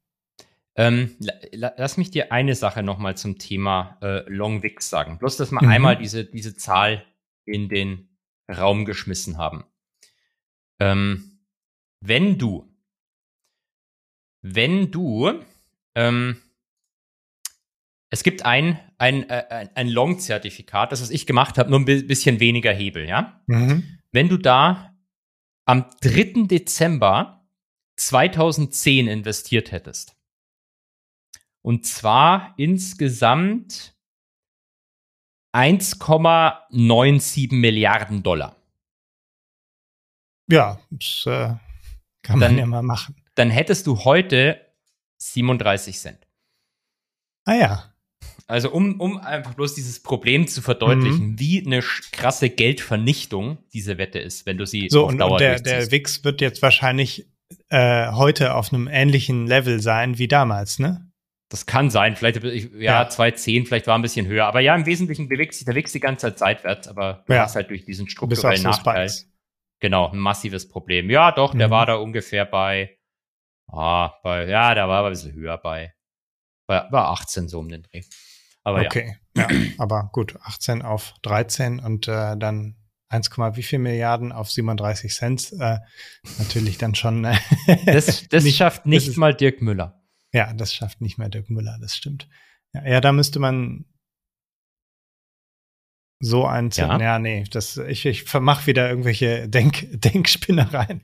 Ähm, lass mich dir eine Sache nochmal zum Thema äh, Long Wix sagen. Bloß, dass wir mhm. einmal diese, diese Zahl in den Raum geschmissen haben. Ähm, wenn du, wenn du, ähm, es gibt ein, ein, äh, ein, ein Long-Zertifikat, das was ich gemacht habe, nur ein bisschen weniger Hebel, ja? Mhm. Wenn du da am 3. Dezember 2010 investiert hättest, und zwar insgesamt 1,97 Milliarden Dollar. Ja, das äh, kann dann, man ja mal machen. Dann hättest du heute 37 Cent. Ah ja. Also um, um einfach bloß dieses Problem zu verdeutlichen, mhm. wie eine krasse Geldvernichtung diese Wette ist, wenn du sie so, auf Dauer und der, der Wix wird jetzt wahrscheinlich äh, heute auf einem ähnlichen Level sein wie damals, ne? Das kann sein, vielleicht ja, ja. 2,10, vielleicht war ein bisschen höher. Aber ja, im Wesentlichen bewegt sich der Wix die ganze Zeit seitwärts, aber du ja. hast halt durch diesen strukturellen Nachteil. Genau, ein massives Problem. Ja, doch, der mhm. war da ungefähr bei, ah, bei, ja, der war ein bisschen höher bei, bei, bei 18 so um den Dreh. Aber okay, ja. ja. aber gut, 18 auf 13 und äh, dann 1, wie viel Milliarden auf 37 Cent. Äh, natürlich dann schon. Äh, das das nicht, schafft nicht mal Dirk Müller. Ja, das schafft nicht mehr Dirk Müller, das stimmt. Ja, ja da müsste man so ein ja. ja, nee, das, ich, ich vermach wieder irgendwelche Denk, Denkspinnereien.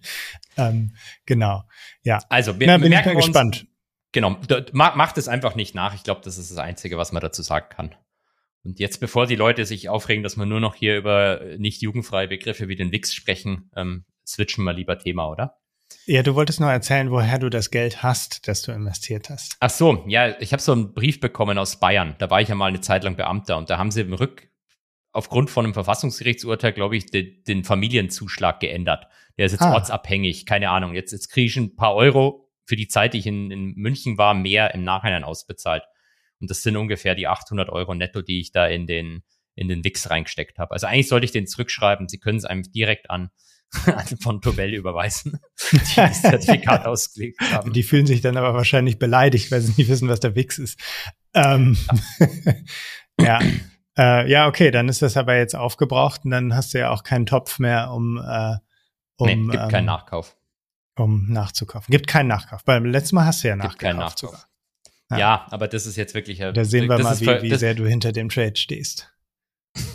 Ähm, genau, ja. Also, wir, Na, bin ich mal gespannt. Genau, macht es einfach nicht nach. Ich glaube, das ist das Einzige, was man dazu sagen kann. Und jetzt, bevor die Leute sich aufregen, dass wir nur noch hier über nicht jugendfreie Begriffe wie den Wix sprechen, ähm, switchen wir lieber Thema, oder? Ja, du wolltest noch erzählen, woher du das Geld hast, das du investiert hast. Ach so, ja, ich habe so einen Brief bekommen aus Bayern. Da war ich ja mal eine Zeit lang Beamter und da haben sie im Rück aufgrund von einem Verfassungsgerichtsurteil, glaube ich, de, den Familienzuschlag geändert. Der ist jetzt ah. ortsabhängig, keine Ahnung. Jetzt, jetzt kriege ich ein paar Euro für die Zeit, die ich in, in München war, mehr im Nachhinein ausbezahlt. Und das sind ungefähr die 800 Euro netto, die ich da in den, in den Wix reingesteckt habe. Also eigentlich sollte ich den zurückschreiben. Sie können es einem direkt an von Tobel überweisen, die das Zertifikat ausgelegt haben. Die fühlen sich dann aber wahrscheinlich beleidigt, weil sie nicht wissen, was der Wix ist. Ähm, ja. Äh, ja, okay, dann ist das aber jetzt aufgebraucht und dann hast du ja auch keinen Topf mehr, um, äh, um nee, gibt ähm, keinen Nachkauf. Um nachzukaufen. Gibt keinen Nachkauf. Beim letzten Mal hast du ja Gibt nachgekauft Nachkauf. sogar. Ja. Ja. aber das ist jetzt wirklich. Da sehen wir mal, wie, wie sehr du hinter dem Trade stehst.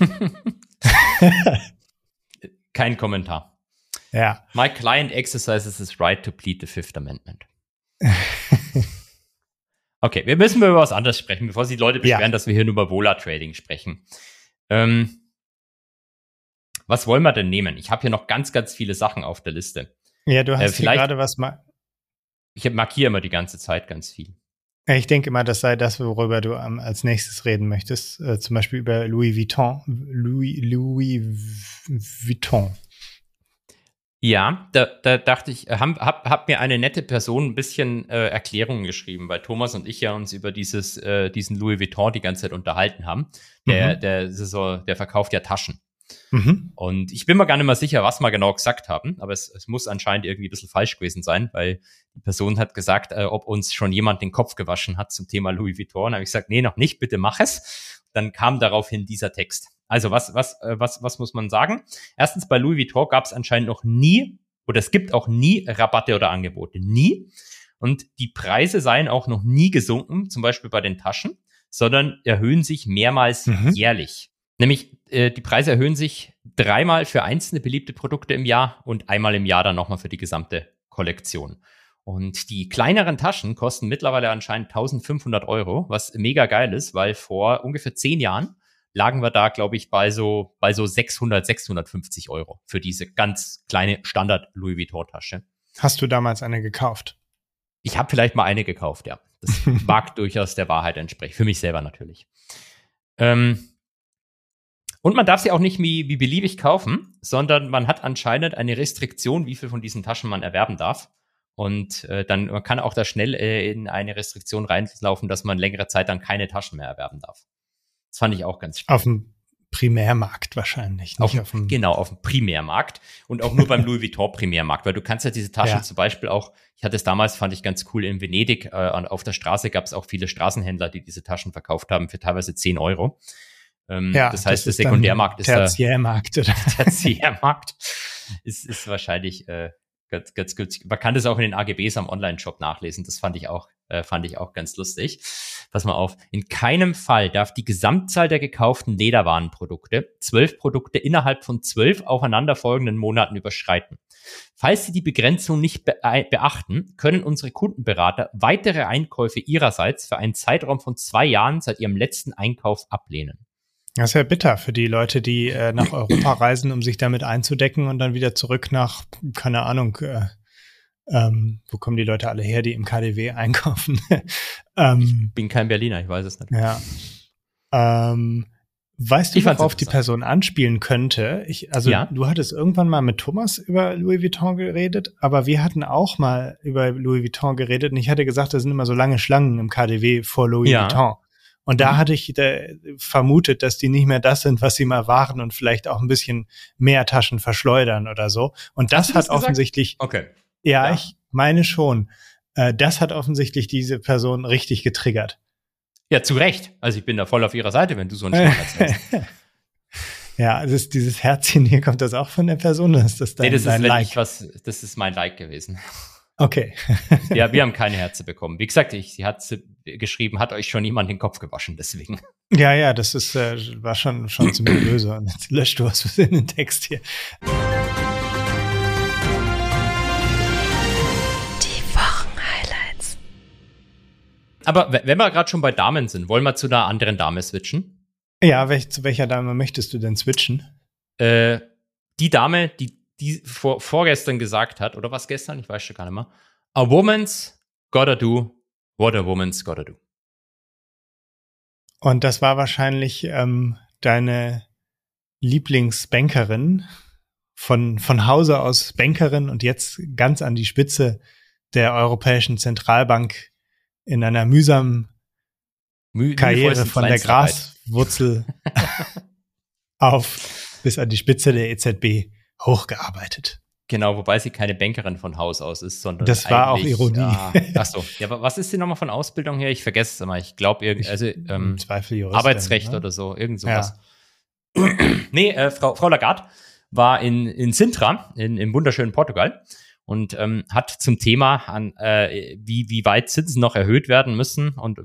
Kein Kommentar. Ja. My client exercises his right to plead the Fifth Amendment. Okay, wir müssen über was anderes sprechen, bevor sich die Leute Ja. beschweren, dass wir hier nur über Vola-Trading sprechen. Ähm, was wollen wir denn nehmen? Ich habe hier noch ganz, ganz viele Sachen auf der Liste. Ja, du hast hier vielleicht- gerade was. Ich markiere immer die ganze Zeit ganz viel. Ich denke immer, das sei das, worüber du ähm, als nächstes reden möchtest. Äh, zum Beispiel über Louis Vuitton. Louis, Louis Vuitton. Ja, da, da dachte ich, hab, hab, hab mir eine nette Person ein bisschen äh, Erklärungen geschrieben, weil Thomas und ich ja uns über dieses, äh, diesen Louis Vuitton die ganze Zeit unterhalten haben. Der, Mhm. der, so, der verkauft ja Taschen. Mhm. Und ich bin mir gar nicht mehr sicher, was wir genau gesagt haben, aber es, es muss anscheinend irgendwie ein bisschen falsch gewesen sein, weil die Person hat gesagt, äh, ob uns schon jemand den Kopf gewaschen hat zum Thema Louis Vuitton. Da habe ich gesagt, nee, noch nicht, bitte mach es. Dann kam daraufhin dieser Text. Also was, was, äh, was, was muss man sagen? Erstens, bei Louis Vuitton gab es anscheinend noch nie, oder es gibt auch nie Rabatte oder Angebote. Nie. Und die Preise seien auch noch nie gesunken, zum Beispiel bei den Taschen, sondern erhöhen sich mehrmals Mhm. jährlich. Nämlich äh, die Preise erhöhen sich dreimal für einzelne beliebte Produkte im Jahr und einmal im Jahr dann nochmal für die gesamte Kollektion. Und die kleineren Taschen kosten mittlerweile anscheinend 1500 Euro, was mega geil ist, weil vor ungefähr zehn Jahren lagen wir da, glaube ich, bei so, bei so 600, 650 Euro für diese ganz kleine Standard Louis Vuitton Tasche. Hast du damals eine gekauft? Ich habe vielleicht mal eine gekauft, ja. Das mag durchaus der Wahrheit entsprechen. Für mich selber natürlich. Ähm, und man darf sie auch nicht wie, wie beliebig kaufen, sondern man hat anscheinend eine Restriktion, wie viel von diesen Taschen man erwerben darf. Und äh, dann man kann auch da schnell äh, in eine Restriktion reinlaufen, dass man längere Zeit dann keine Taschen mehr erwerben darf. Das fand ich auch ganz spannend. Auf dem Primärmarkt wahrscheinlich, nicht Auf, auf, dem. genau, auf dem Primärmarkt und auch nur beim Louis Vuitton Primärmarkt, weil du kannst ja diese Taschen Ja. zum Beispiel auch, ich hatte es damals, fand ich ganz cool, in Venedig, äh, auf der Straße gab es auch viele Straßenhändler, die diese Taschen verkauft haben für teilweise 10 Euro. Ähm, Ja, das heißt, der ist dann Sekundärmarkt ist der Tertiärmarkt oder Tertiärmarkt ist, ist wahrscheinlich äh, ganz, ganz günstig. Man kann das auch in den AGBs am Online-Shop nachlesen. Das fand ich auch, äh, fand ich auch ganz lustig. Pass mal auf. In keinem Fall darf die Gesamtzahl der gekauften Lederwarenprodukte zwölf Produkte innerhalb von zwölf aufeinanderfolgenden Monaten überschreiten. Falls Sie die Begrenzung nicht be beachten, können unsere Kundenberater weitere Einkäufe ihrerseits für einen Zeitraum von zwei Jahren seit ihrem letzten Einkauf ablehnen. Das ist ja bitter für die Leute, die äh, nach Europa reisen, um sich damit einzudecken und dann wieder zurück nach, keine Ahnung, äh, ähm, wo kommen die Leute alle her, die im KDW einkaufen? ähm, Bin kein Berliner, ich weiß es nicht. ja. Ähm, weißt du, Ich worauf die. Person anspielen könnte? Ich, also Ja. du hattest irgendwann mal mit Thomas über Louis Vuitton geredet, aber wir hatten auch mal über Louis Vuitton geredet und ich hatte gesagt, da sind immer so lange Schlangen im KDW vor Louis Ja. Vuitton. Und da Mhm. hatte ich äh, vermutet, dass die nicht mehr das sind, was sie mal waren und vielleicht auch ein bisschen mehr Taschen verschleudern oder so. Und das Hast hat das gesagt? offensichtlich, Okay. ja, Ja. ich meine schon, äh, das hat offensichtlich diese Person richtig getriggert. Ja, zu Recht. Also ich bin da voll auf ihrer Seite, wenn du so einen Schmarrn erzählst. ja, das ist dieses Herzchen hier, kommt das auch von der Person? Ist das dein, nee, das ist, dein wenn Like? ich was, das ist mein Like gewesen. Okay. Ja, wir haben keine Herze bekommen. Wie gesagt, ich, sie hat geschrieben, hat euch schon jemand den Kopf gewaschen, deswegen. Ja, ja, das ist, äh, war schon, schon ziemlich böse. Und jetzt löscht du was in den Text hier. Die Wochenhighlights. Aber we- wenn wir gerade schon bei Damen sind, wollen wir zu einer anderen Dame switchen? Ja, welch, zu welcher Dame möchtest du denn switchen? Äh, die Dame, die, die vor, vorgestern gesagt hat, oder was gestern? Ich weiß schon gar nicht mehr. A woman's gotta do what a woman's gotta do. Und das war wahrscheinlich ähm, deine Lieblingsbankerin von, von Hause aus Bankerin und jetzt ganz an die Spitze der Europäischen Zentralbank in einer mühsamen Mü Karriere von der. Graswurzel auf bis an die Spitze der EZB hochgearbeitet. Genau, wobei sie keine Bankerin von Haus aus ist, sondern. Das war auch Ironie. Ah, ach so. Ja, aber was ist sie nochmal von Ausbildung her? Ich vergesse es immer. Ich glaube, irgendwie, also ähm, Zweifel Juristin, Arbeitsrecht ne? oder so, irgend sowas. Ja. nee, äh, Frau, Frau Lagarde war in, in Sintra, in, im wunderschönen Portugal, und ähm, hat zum Thema an, äh, wie, wie weit Zinsen noch erhöht werden müssen und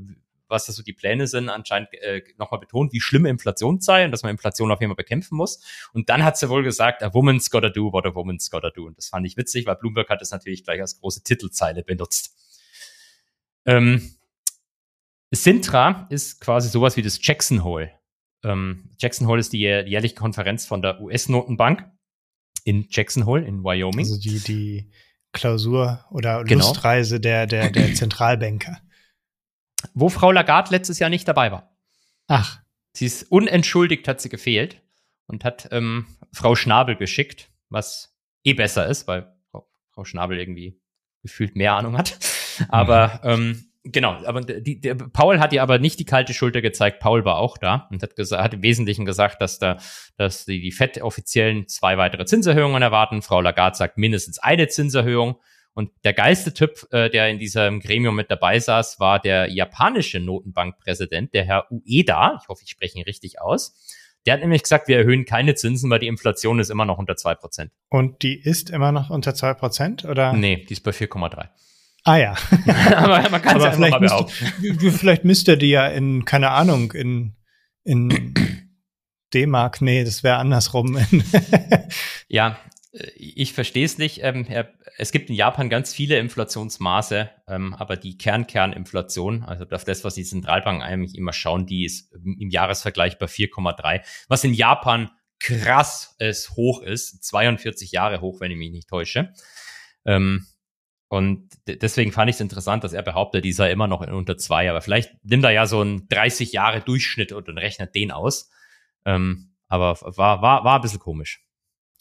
was da so die Pläne sind, anscheinend äh, nochmal betont, wie schlimm Inflation sei und dass man Inflation auf jeden Fall bekämpfen muss. Und dann hat sie wohl gesagt, a woman's gotta do what a woman's gotta do. Und das fand ich witzig, weil Bloomberg hat es natürlich gleich als große Titelzeile benutzt. Ähm, Sintra ist quasi sowas wie das Jackson Hole. Ähm, Jackson Hole ist die jährliche Konferenz von der US-Notenbank in Jackson Hole in Wyoming. Also die, die Klausur oder genau. Lustreise der, der, der Zentralbanker wo Frau Lagarde letztes Jahr nicht dabei war. Ach. Sie ist unentschuldigt, hat sie gefehlt und hat ähm, Frau Schnabel geschickt, was eh besser ist, weil Frau, Frau Schnabel irgendwie gefühlt mehr Ahnung hat. Aber mhm. ähm, genau, aber die, die, Paul hat ihr aber nicht die kalte Schulter gezeigt. Paul war auch da und hat, gesagt, hat im Wesentlichen gesagt, dass da, dass die, die FED-Offiziellen zwei weitere Zinserhöhungen erwarten. Frau Lagarde sagt mindestens eine Zinserhöhung. Und der geilste Typ, äh, der in diesem Gremium mit dabei saß, war der japanische Notenbankpräsident, der Herr Ueda. Ich hoffe, ich spreche ihn richtig aus. Der hat nämlich gesagt, wir erhöhen keine Zinsen, weil die Inflation ist immer noch unter zwei Prozent. Und die ist immer noch unter zwei Prozent, oder? Nee, die ist bei 4,3. Ah ja. aber man kann es vielleicht, mal behaupten. vielleicht müsste die ja in, keine Ahnung, in, in D-Mark, nee, das wäre andersrum. ja, ich verstehe es nicht. Ähm, es gibt in Japan ganz viele Inflationsmaße, ähm, aber die Kern-Kern-Inflation, also das, was die Zentralbanken eigentlich immer schauen, die ist im Jahresvergleich bei 4,3, was in Japan krass es hoch ist, 42 Jahre hoch, wenn ich mich nicht täusche. Ähm, und deswegen fand ich es interessant, dass er behauptet, die sei immer noch unter zwei, aber vielleicht nimmt er ja so einen 30 Jahre Durchschnitt und rechnet den aus. Ähm, aber war, war, war ein bisschen komisch.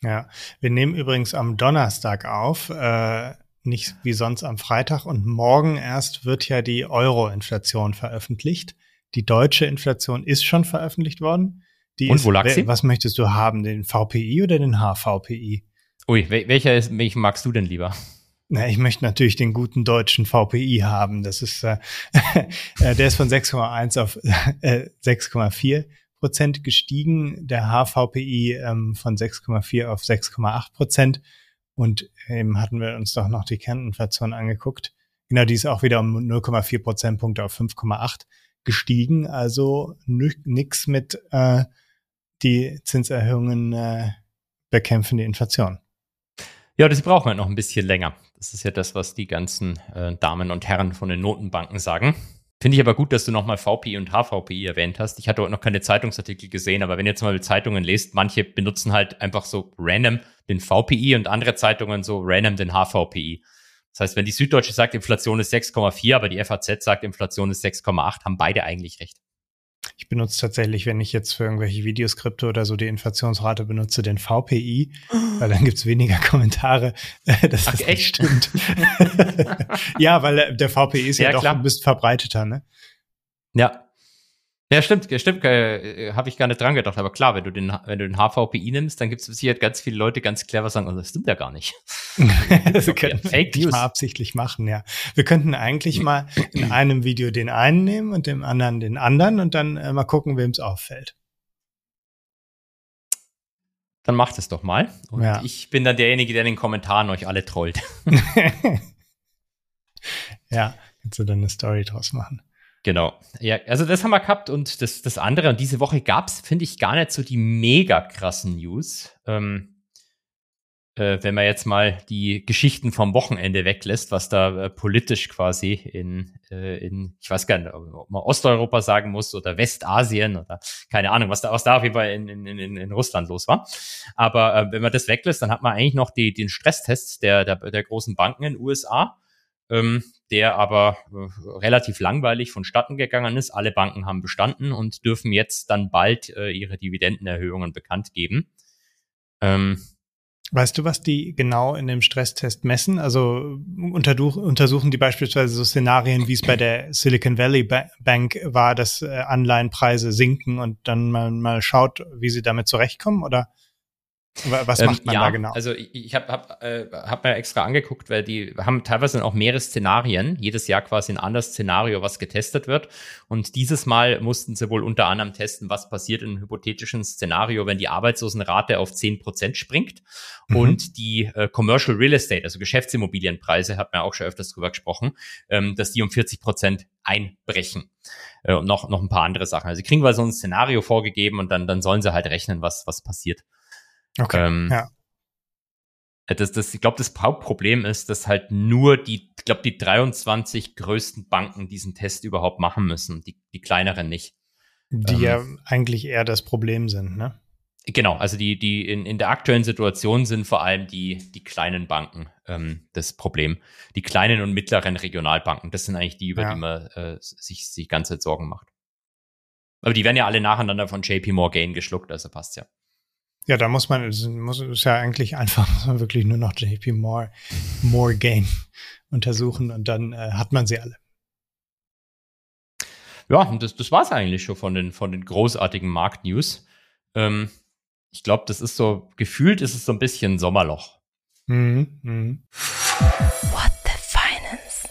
Ja, wir nehmen übrigens am Donnerstag auf, äh, nicht wie sonst am Freitag. Und morgen erst wird ja die Euro-Inflation veröffentlicht. Die deutsche Inflation ist schon veröffentlicht worden. Die und ist, wo lag sie? Was möchtest du haben, den VPI oder den HVPI? Ui, welcher ist, welchen magst du denn lieber? Na, ich möchte natürlich den guten deutschen VPI haben. Das ist, äh, äh, der ist von 6,1 auf äh, 6,4 Prozent gestiegen, der HVPI ähm, von 6,4 auf 6,8 Prozent. Und eben hatten wir uns doch noch die Kerninflation angeguckt. Genau, die ist auch wieder um 0,4 Prozentpunkte auf 5,8 gestiegen. Also nix mit äh, die Zinserhöhungen äh, bekämpfen die Inflation. Ja, das brauchen wir noch ein bisschen länger. Das ist ja das, was die ganzen äh, Damen und Herren von den Notenbanken sagen. Finde ich aber gut, dass du nochmal VPI und HVPI erwähnt hast. Ich hatte heute noch keine Zeitungsartikel gesehen, aber wenn ihr jetzt mal Zeitungen lest, manche benutzen halt einfach so random den VPI und andere Zeitungen so random den HVPI. Das heißt, wenn die Süddeutsche sagt, Inflation ist 6,4, aber die FAZ sagt, Inflation ist 6,8, haben beide eigentlich recht. Ich benutze tatsächlich, wenn ich jetzt für irgendwelche Videoskripte oder so die Inflationsrate benutze, den VPI, weil dann gibt's weniger Kommentare, dass Ach, das echt stimmt. ja, weil äh, der VPI ist ja, ja doch klar. ein bisschen verbreiteter, ne? Ja, ja, stimmt, stimmt, äh, habe ich gar nicht dran gedacht. Aber klar, wenn du den, wenn du den HVPI nimmst, dann gibt es sicher ganz viele Leute ganz clever sagen, oh, das stimmt ja gar nicht. das können Fake News. mal absichtlich machen, ja. Wir könnten eigentlich mal in einem Video den einen nehmen und dem anderen den anderen und dann äh, mal gucken, wem es auffällt. Dann macht es doch mal. Und ja. ich bin dann derjenige, der in den Kommentaren euch alle trollt. ja, kannst du dann eine Story draus machen. Genau. Ja, also das haben wir gehabt und das, das andere, und diese Woche gab's, finde ich, gar nicht so die mega krassen News. Ähm, äh, wenn man jetzt mal die Geschichten vom Wochenende weglässt, was da äh, politisch quasi in, äh, in, ich weiß gar nicht, ob man Osteuropa sagen muss oder Westasien oder keine Ahnung, was da, was da auf jeden Fall in, in, in, in Russland los war. Aber äh, wenn man das weglässt, dann hat man eigentlich noch die, den Stresstest der, der, der großen Banken in den USA ähm, der aber äh, relativ langweilig vonstatten gegangen ist. Alle Banken haben bestanden und dürfen jetzt dann bald äh, ihre Dividendenerhöhungen bekannt geben. Ähm, Weißt du, was die genau in dem Stresstest messen? Also untersuchen die beispielsweise so Szenarien, wie es bei der Silicon Valley Bank war, dass äh, Anleihenpreise sinken und dann mal, mal schaut, wie sie damit zurechtkommen, oder? Was macht ähm, man ja, da genau? Also ich, ich habe hab, äh, hab mir extra angeguckt, weil die haben teilweise auch mehrere Szenarien, jedes Jahr quasi ein anderes Szenario, was getestet wird. Und dieses Mal mussten sie wohl unter anderem testen, was passiert in einem hypothetischen Szenario, wenn die Arbeitslosenrate auf 10% springt mhm. und die äh, Commercial Real Estate, also Geschäftsimmobilienpreise, hat man auch schon öfters drüber gesprochen, ähm, dass die um 40% einbrechen. Äh, und noch, noch ein paar andere Sachen. Also sie kriegen mal so ein Szenario vorgegeben und dann, dann sollen sie halt rechnen, was, was passiert. Okay. Ähm, ja. Äh, das, das, ich glaube, das Hauptproblem ist, dass halt nur die, ich glaube, die 23 größten Banken diesen Test überhaupt machen müssen, die, die kleineren nicht. Die ähm, ja eigentlich eher das Problem sind, ne? Genau, also die, die in, in der aktuellen Situation sind vor allem die, die kleinen Banken ähm, das Problem. Die kleinen und mittleren Regionalbanken, das sind eigentlich die, über ja. die man äh, sich, sich ganze Zeit Sorgen macht. Aber die werden ja alle nacheinander von JP Morgan geschluckt, also passt ja. Ja, da muss man, es muss, ist ja eigentlich einfach, muss man wirklich nur noch JP Morgan untersuchen und dann äh, hat man sie alle. Ja, das, das war es eigentlich schon von den, von den großartigen Marktnews. Ähm, ich glaube, das ist so, gefühlt ist es so ein bisschen Sommerloch. Mhm, mh. What the Finance?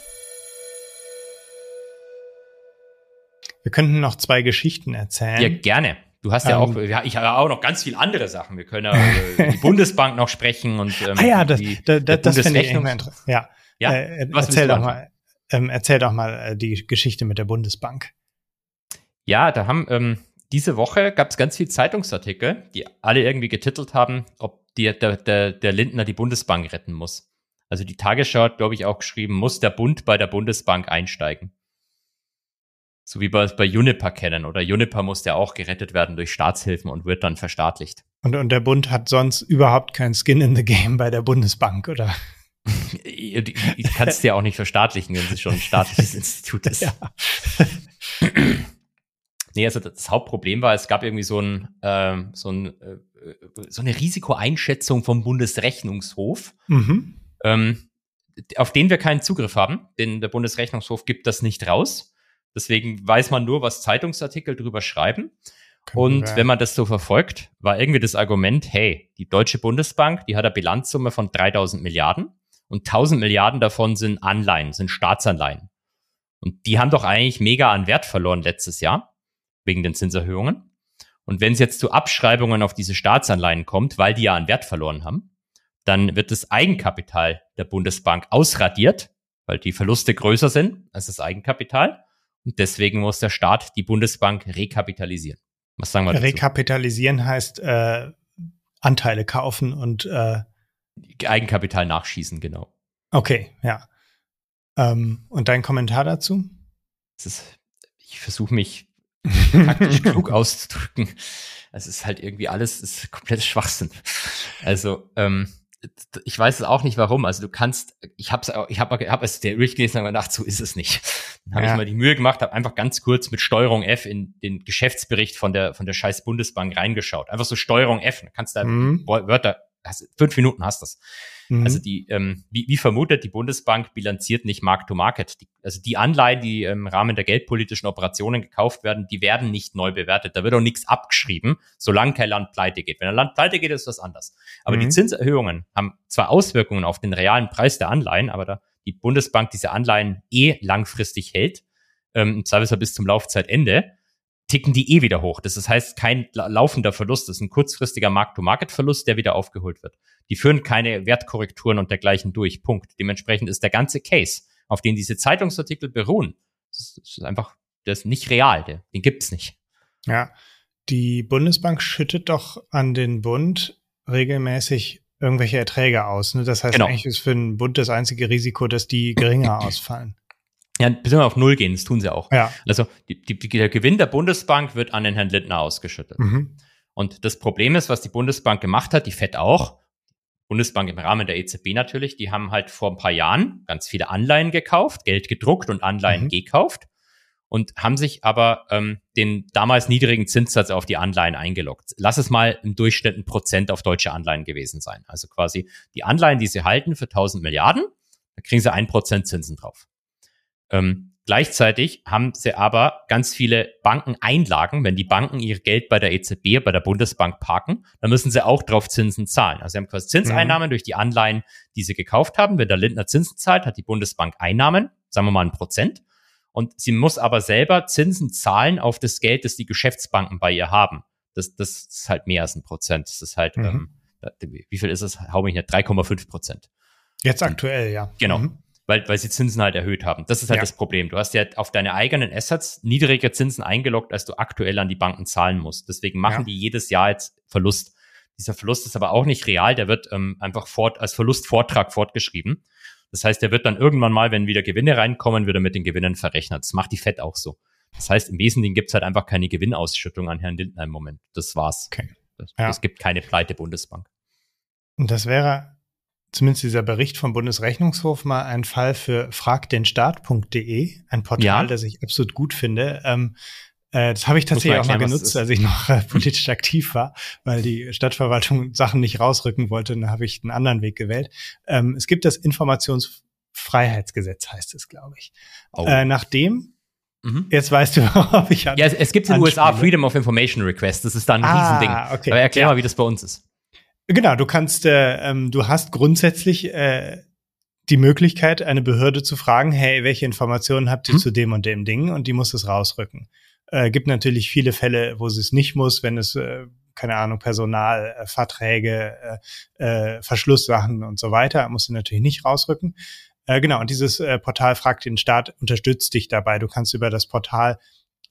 Wir könnten noch zwei Geschichten erzählen. Ja, gerne. Du hast ja ähm, auch, ja, ich habe auch noch ganz viele andere Sachen. Wir können ja die Bundesbank noch sprechen und ähm, ah ja, das, die, da, da, das finde ich interessant. Ja, ja äh, erzähl doch mal, ähm, erzähl doch mal äh, die Geschichte mit der Bundesbank. Ja, da haben ähm, diese Woche gab es ganz viele Zeitungsartikel, die alle irgendwie getitelt haben, ob die, der, der, der Lindner die Bundesbank retten muss. Also die Tagesschau hat, glaube ich, auch geschrieben, muss der Bund bei der Bundesbank einsteigen. So wie wir es bei Juniper kennen. Oder Juniper muss ja auch gerettet werden durch Staatshilfen und wird dann verstaatlicht. Und, und der Bund hat sonst überhaupt kein Skin in the Game bei der Bundesbank, oder? du kannst ja auch nicht verstaatlichen, wenn es schon ein staatliches Institut ist. Ja. nee, also das Hauptproblem war, es gab irgendwie so ein, äh, so, ein äh, so eine Risikoeinschätzung vom Bundesrechnungshof, mhm. ähm, auf den wir keinen Zugriff haben, denn der Bundesrechnungshof gibt das nicht raus. Deswegen weiß man nur, was Zeitungsartikel drüber schreiben. und sein. wenn man das so verfolgt, war irgendwie das Argument, hey, die Deutsche Bundesbank, die hat eine Bilanzsumme von 3000 Milliarden und 1000 Milliarden davon sind Anleihen, sind Staatsanleihen. Und die haben doch eigentlich mega an Wert verloren letztes Jahr, wegen den Zinserhöhungen. Und wenn es jetzt zu Abschreibungen auf diese Staatsanleihen kommt, weil die ja an Wert verloren haben, dann wird das Eigenkapital der Bundesbank ausradiert, weil die Verluste größer sind als das Eigenkapital. Deswegen muss der Staat die Bundesbank rekapitalisieren. Was sagen wir dazu? Rekapitalisieren heißt äh, Anteile kaufen und äh, Eigenkapital nachschießen, genau. Okay, ja. Ähm, und dein Kommentar dazu? Ist, ich versuche mich praktisch klug auszudrücken. Es ist halt irgendwie alles, ist komplettes Schwachsinn. Also, ähm, ich weiß es auch nicht warum. Also du kannst, ich habe es, ich habe hab es der durchgelesen und gedacht, so ist es nicht. Dann habe ja. ich mal die Mühe gemacht, habe einfach ganz kurz mit Steuerung F in den Geschäftsbericht von der von der scheiß Bundesbank reingeschaut. Einfach so Steuerung F, kannst du mhm. Wörter, hast, fünf Minuten hast das. Mhm. Also die, ähm, wie, wie vermutet, die Bundesbank bilanziert nicht Mark-to-Market. also die Anleihen, die im Rahmen der geldpolitischen Operationen gekauft werden, die werden nicht neu bewertet. Da wird auch nichts abgeschrieben, solange kein Land pleite geht. Wenn ein Land pleite geht, ist das anders. Aber mhm. die Zinserhöhungen haben zwar Auswirkungen auf den realen Preis der Anleihen, aber da die Bundesbank diese Anleihen eh langfristig hält, ähm, im Zweifelsfall bis zum Laufzeitende, ticken die eh wieder hoch. Das heißt, kein laufender Verlust, das ist ein kurzfristiger Markt-to-Market-Verlust, der wieder aufgeholt wird. Die führen keine Wertkorrekturen und dergleichen durch. Punkt. Dementsprechend ist der ganze Case, auf den diese Zeitungsartikel beruhen, das ist einfach, das ist nicht real, den, den gibt's nicht. Ja, die Bundesbank schüttet doch an den Bund regelmäßig irgendwelche Erträge aus. Ne? Das heißt, genau. eigentlich ist für den Bund das einzige Risiko, dass die geringer ausfallen. Ja, beziehungsweise auf Null gehen, das tun sie auch. Ja. Also die, die, der Gewinn der Bundesbank wird an den Herrn Lindner ausgeschüttet. Mhm. Und das Problem ist, was die Bundesbank gemacht hat, die FED auch, Bundesbank im Rahmen der EZB natürlich, die haben halt vor ein paar Jahren ganz viele Anleihen gekauft, Geld gedruckt und Anleihen mhm. gekauft und haben sich aber ähm, den damals niedrigen Zinssatz auf die Anleihen eingeloggt. Lass es mal im Durchschnitt ein Prozent auf deutsche Anleihen gewesen sein. Also quasi die Anleihen, die sie halten für 1000 Milliarden, da kriegen sie ein Prozent Zinsen drauf. Ähm, Gleichzeitig haben sie aber ganz viele Bankeneinlagen. Wenn die Banken ihr Geld bei der EZB, bei der Bundesbank parken, dann müssen sie auch drauf Zinsen zahlen. Also sie haben quasi Zinseinnahmen mhm. durch die Anleihen, die sie gekauft haben. Wenn der Lindner Zinsen zahlt, hat die Bundesbank Einnahmen, sagen wir mal ein Prozent. Und sie muss aber selber Zinsen zahlen auf das Geld, das die Geschäftsbanken bei ihr haben. Das, das ist halt mehr als ein Prozent. Das ist halt, mhm. ähm, wie viel ist es? Hau mich nicht, 3,5 Prozent. Jetzt aktuell, ja. Genau. Mhm weil, weil sie Zinsen halt erhöht haben. Das ist halt ja. das Problem. Du hast ja auf deine eigenen Assets niedriger Zinsen eingeloggt, als du aktuell an die Banken zahlen musst. Deswegen machen ja. die jedes Jahr jetzt Verlust. Dieser Verlust ist aber auch nicht real, der wird ähm, einfach fort, als Verlustvortrag fortgeschrieben. Das heißt, der wird dann irgendwann mal, wenn wieder Gewinne reinkommen, wieder mit den Gewinnen verrechnet. Das macht die FED auch so. Das heißt, im Wesentlichen gibt's halt einfach keine Gewinnausschüttung an Herrn Lindner im Moment. Das war's. Okay. Es ja. gibt keine pleite Bundesbank. Und das wäre zumindest dieser Bericht vom Bundesrechnungshof mal ein Fall für fragdenstaat.de, ein Portal, ja. das ich absolut gut finde. Ähm, äh, das habe ich tatsächlich auch mal genutzt, als ich noch äh, politisch aktiv war, weil die Stadtverwaltung Sachen nicht rausrücken wollte. Dann habe ich einen anderen Weg gewählt. Ähm, es gibt das Informationsfreiheitsgesetz, heißt es, glaube ich. Oh. Äh, nachdem Mhm. Jetzt weißt du, worauf ich an, Ja, es, es gibt in den USA Freedom of Information Request. Das ist dann ein ah, Riesending. Okay. Aber erklär ja. mal, wie das bei uns ist. Genau, du kannst, äh, ähm, du hast grundsätzlich äh, die Möglichkeit, eine Behörde zu fragen, hey, welche Informationen habt ihr hm? zu dem und dem Ding? Und die muss es rausrücken. Äh, gibt natürlich viele Fälle, wo sie es nicht muss, wenn es, äh, keine Ahnung, Personal, äh, Verträge, äh, äh, Verschlusssachen und so weiter, muss sie natürlich nicht rausrücken. Äh, genau, und dieses äh, Portal fragt den Staat, unterstützt dich dabei. Du kannst über das Portal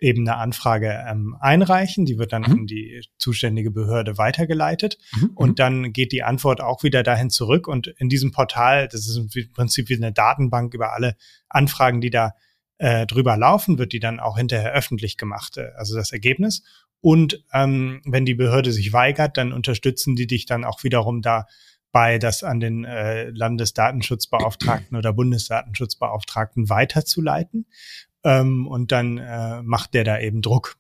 eben eine Anfrage ähm, einreichen. Die wird dann mhm. an die zuständige Behörde weitergeleitet. Mhm. Und mhm. dann geht die Antwort auch wieder dahin zurück. Und in diesem Portal, das ist im Prinzip wie eine Datenbank über alle Anfragen, die da äh, drüber laufen, wird die dann auch hinterher öffentlich gemacht, äh, also das Ergebnis. Und ähm, wenn die Behörde sich weigert, dann unterstützen die dich dann auch wiederum dabei, das an den äh, Landesdatenschutzbeauftragten oder Bundesdatenschutzbeauftragten weiterzuleiten ähm, und dann äh, macht der da eben Druck.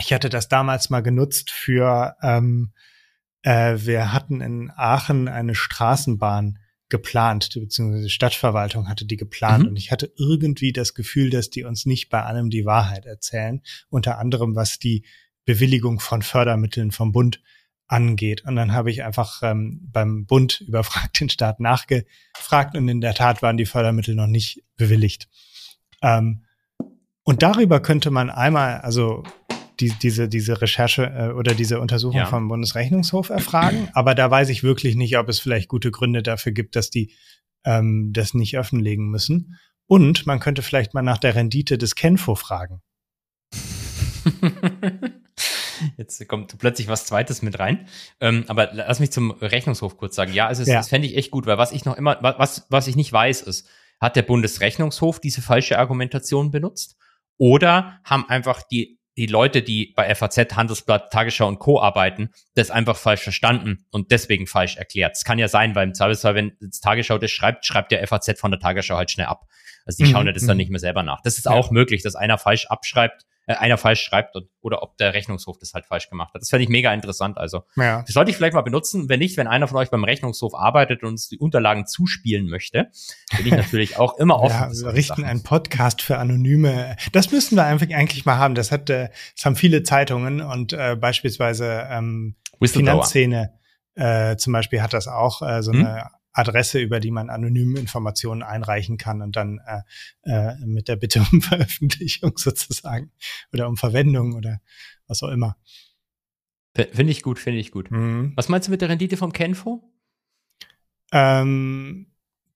Ich hatte das damals mal genutzt für, ähm, äh, wir hatten in Aachen eine Straßenbahn geplant, beziehungsweise die Stadtverwaltung hatte die geplant mhm. und ich hatte irgendwie das Gefühl, dass die uns nicht bei allem die Wahrheit erzählen, unter anderem was die Bewilligung von Fördermitteln vom Bund angeht. Und dann habe ich einfach ähm, beim Bund überfragt den Staat nachgefragt und in der Tat waren die Fördermittel noch nicht bewilligt. Ähm, und darüber könnte man einmal, also die, diese, diese Recherche äh, oder diese Untersuchung ja. vom Bundesrechnungshof erfragen. Aber da weiß ich wirklich nicht, ob es vielleicht gute Gründe dafür gibt, dass die ähm, das nicht offenlegen müssen. Und man könnte vielleicht mal nach der Rendite des Kenfo fragen. Jetzt kommt plötzlich was Zweites mit rein. Ähm, aber lass mich zum Rechnungshof kurz sagen. Ja, es, ja. das fände ich echt gut, weil was ich noch immer, was, was ich nicht weiß, ist, hat der Bundesrechnungshof diese falsche Argumentation benutzt? Oder haben einfach die, die Leute, die bei FAZ, Handelsblatt, Tagesschau und Co. arbeiten, das einfach falsch verstanden und deswegen falsch erklärt. Es kann ja sein, weil im Zweifelsfall, wenn das Tagesschau das schreibt, schreibt der FAZ von der Tagesschau halt schnell ab. Also die mhm. schauen ja das dann mhm. nicht mehr selber nach. Das ist auch möglich, dass einer falsch abschreibt äh, einer falsch schreibt und, oder ob der Rechnungshof das halt falsch gemacht hat. Das fände ich mega interessant. Also ja. das sollte ich vielleicht mal benutzen. Wenn nicht, wenn einer von euch beim Rechnungshof arbeitet und uns die Unterlagen zuspielen möchte, bin ich natürlich auch immer offen. Ja, wir richten Sachen. einen Podcast für Anonyme. Das müssten wir einfach eigentlich mal haben. Das hat, äh, das haben viele Zeitungen und äh, beispielsweise ähm, Finanzszene äh, zum Beispiel hat das auch äh, so hm? eine Adresse, über die man anonym Informationen einreichen kann und dann äh, äh, mit der Bitte um Veröffentlichung sozusagen oder um Verwendung oder was auch immer. Finde ich gut, finde ich gut. Mhm. Was meinst du mit der Rendite vom Kenfo? Ähm,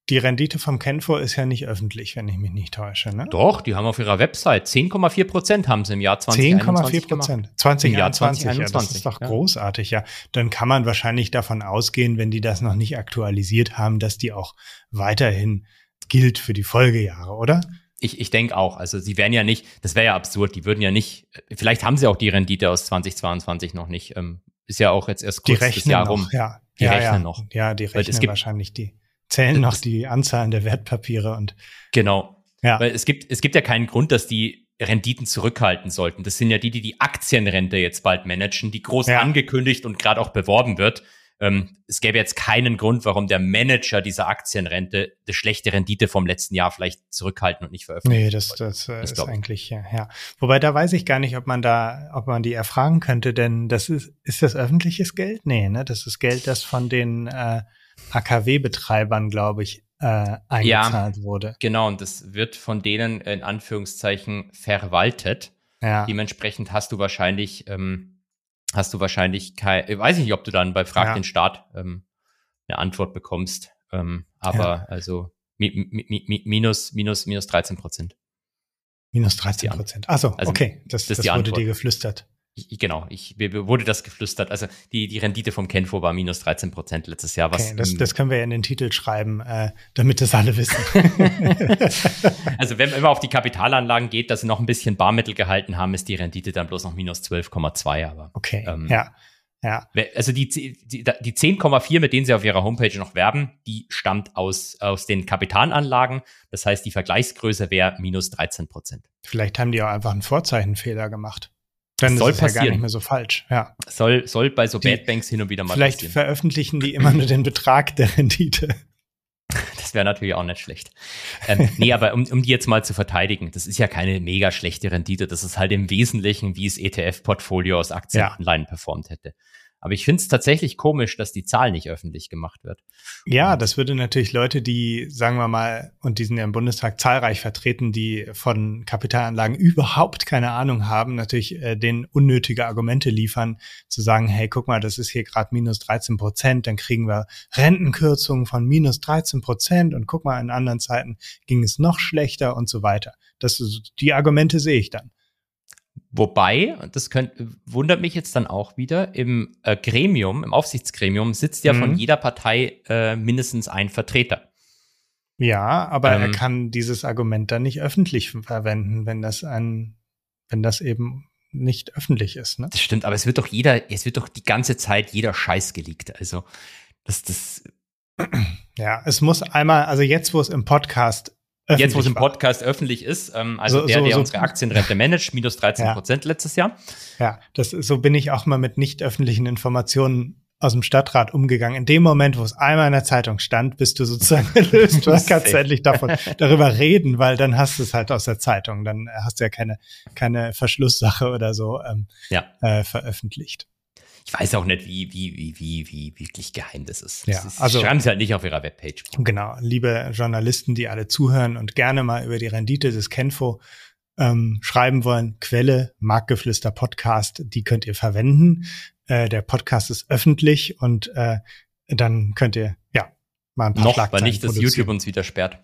die Rendite vom Kenfor ist ja nicht öffentlich, wenn ich mich nicht täusche. Ne? Doch, die haben auf ihrer Website 10,4 Prozent haben sie im Jahr 2021 10,4 Prozent. 2021, ja, das ist doch ja. großartig, ja. Dann kann man wahrscheinlich davon ausgehen, wenn die das noch nicht aktualisiert haben, dass die auch weiterhin gilt für die Folgejahre, oder? Ich, ich denke auch. Also sie wären ja nicht, das wäre ja absurd, die würden ja nicht, vielleicht haben sie auch die Rendite aus 2022 noch nicht. Ähm, ist ja auch jetzt erst kurz das Jahr noch, rum. Ja, die ja, rechnen ja. noch. Ja, die rechnen wahrscheinlich die zählen noch die Anzahlen der Wertpapiere und genau. Ja. Weil es gibt es gibt ja keinen Grund, dass die Renditen zurückhalten sollten. Das sind ja die, die die Aktienrente jetzt bald managen, die groß ja. angekündigt und gerade auch beworben wird. ähm, es gäbe jetzt keinen Grund, warum der Manager dieser Aktienrente eine schlechte Rendite vom letzten Jahr vielleicht zurückhalten und nicht veröffentlichen. Nee, das, das, äh, das ist eigentlich, ja, ja. Wobei da weiß ich gar nicht, ob man da, ob man die erfragen könnte, denn das ist, ist das öffentliches Geld? Nee, ne? Das ist Geld, das von den äh, AKW-Betreibern, glaube ich, äh, eingezahlt ja, wurde. Genau, und das wird von denen in Anführungszeichen verwaltet. Ja. Dementsprechend hast du wahrscheinlich, ähm, hast du wahrscheinlich kein, ich weiß nicht, ob du dann bei Frag ja. den Staat ähm, eine Antwort bekommst. Ähm, aber ja. also mi, mi, mi, minus, minus, minus 13 Prozent. Minus 13 Prozent. Achso, also, okay. Das, das, das wurde dir geflüstert ich, genau, ich, mir wurde das geflüstert. Also die, die Rendite vom Kenfo war minus 13 Prozent letztes Jahr. Was okay, das, das können wir ja in den Titel schreiben, äh, damit das alle wissen. also wenn man immer auf die Kapitalanlagen geht, dass sie noch ein bisschen Barmittel gehalten haben, ist die Rendite dann bloß noch minus 12,2. Aber okay, ähm, ja. Ja. Also die, die, die 10,4, mit denen sie auf ihrer Homepage noch werben, die stammt aus, aus den Kapitalanlagen. Das heißt, die Vergleichsgröße wäre minus 13 Prozent. Vielleicht haben die auch einfach einen Vorzeichenfehler gemacht. Dann soll ist es passieren. ja gar nicht mehr so falsch. Ja. Soll, soll bei so die, Bad Banks hin und wieder mal vielleicht passieren. Vielleicht veröffentlichen die immer nur den Betrag der Rendite. Das wäre natürlich auch nicht schlecht. Ähm, nee, aber um, um die jetzt mal zu verteidigen, das ist ja keine mega schlechte Rendite. Das ist halt im Wesentlichen, wie es ETF-Portfolio aus Aktienanleihen ja. performt hätte. Aber ich finde es tatsächlich komisch, dass die Zahl nicht öffentlich gemacht wird. Ja, das würde natürlich Leute, die, sagen wir mal, und die sind ja im Bundestag zahlreich vertreten, die von Kapitalanlagen überhaupt keine Ahnung haben, natürlich äh, den unnötige Argumente liefern, zu sagen, hey, guck mal, das ist hier gerade minus 13 Prozent, dann kriegen wir Rentenkürzungen von minus 13 Prozent und guck mal, in anderen Zeiten ging es noch schlechter und so weiter. Das, die Argumente sehe ich dann. Wobei, das könnt, wundert mich jetzt dann auch wieder, im äh, Gremium, im Aufsichtsgremium sitzt ja mhm. von jeder Partei äh, mindestens ein Vertreter. Ja, aber ähm, er kann dieses Argument dann nicht öffentlich verwenden, wenn das ein, wenn das eben nicht öffentlich ist. Ne? Das stimmt, aber es wird doch jeder, es wird doch die ganze Zeit jeder Scheiß geleakt. Also das, das. Ja, es muss einmal, also jetzt, wo es im Podcast Jetzt, wo es im Podcast war. öffentlich ist, ähm, also so, der, der so, unsere Aktienrente managt, minus 13 Prozent ja. letztes Jahr. Ja, das, so bin ich auch mal mit nicht öffentlichen Informationen aus dem Stadtrat umgegangen. In dem Moment, wo es einmal in der Zeitung stand, bist du sozusagen erlöst. Du kannst endlich davon, darüber reden, weil dann hast du es halt aus der Zeitung. Dann hast du ja keine, keine Verschlusssache oder so ähm, ja. äh, veröffentlicht ich weiß auch nicht, wie, wie, wie, wie, wie wirklich geheim das ist. Ja, das ist, also schreiben sie halt nicht auf ihrer Webpage. Genau, liebe Journalisten, die alle zuhören und gerne mal über die Rendite des Kenfo ähm, schreiben wollen, Quelle, Marktgeflüster Podcast, die könnt ihr verwenden. Äh, der Podcast ist öffentlich und äh, dann könnt ihr, ja, mal ein paar Noch, weil nicht, dass YouTube uns wieder sperrt.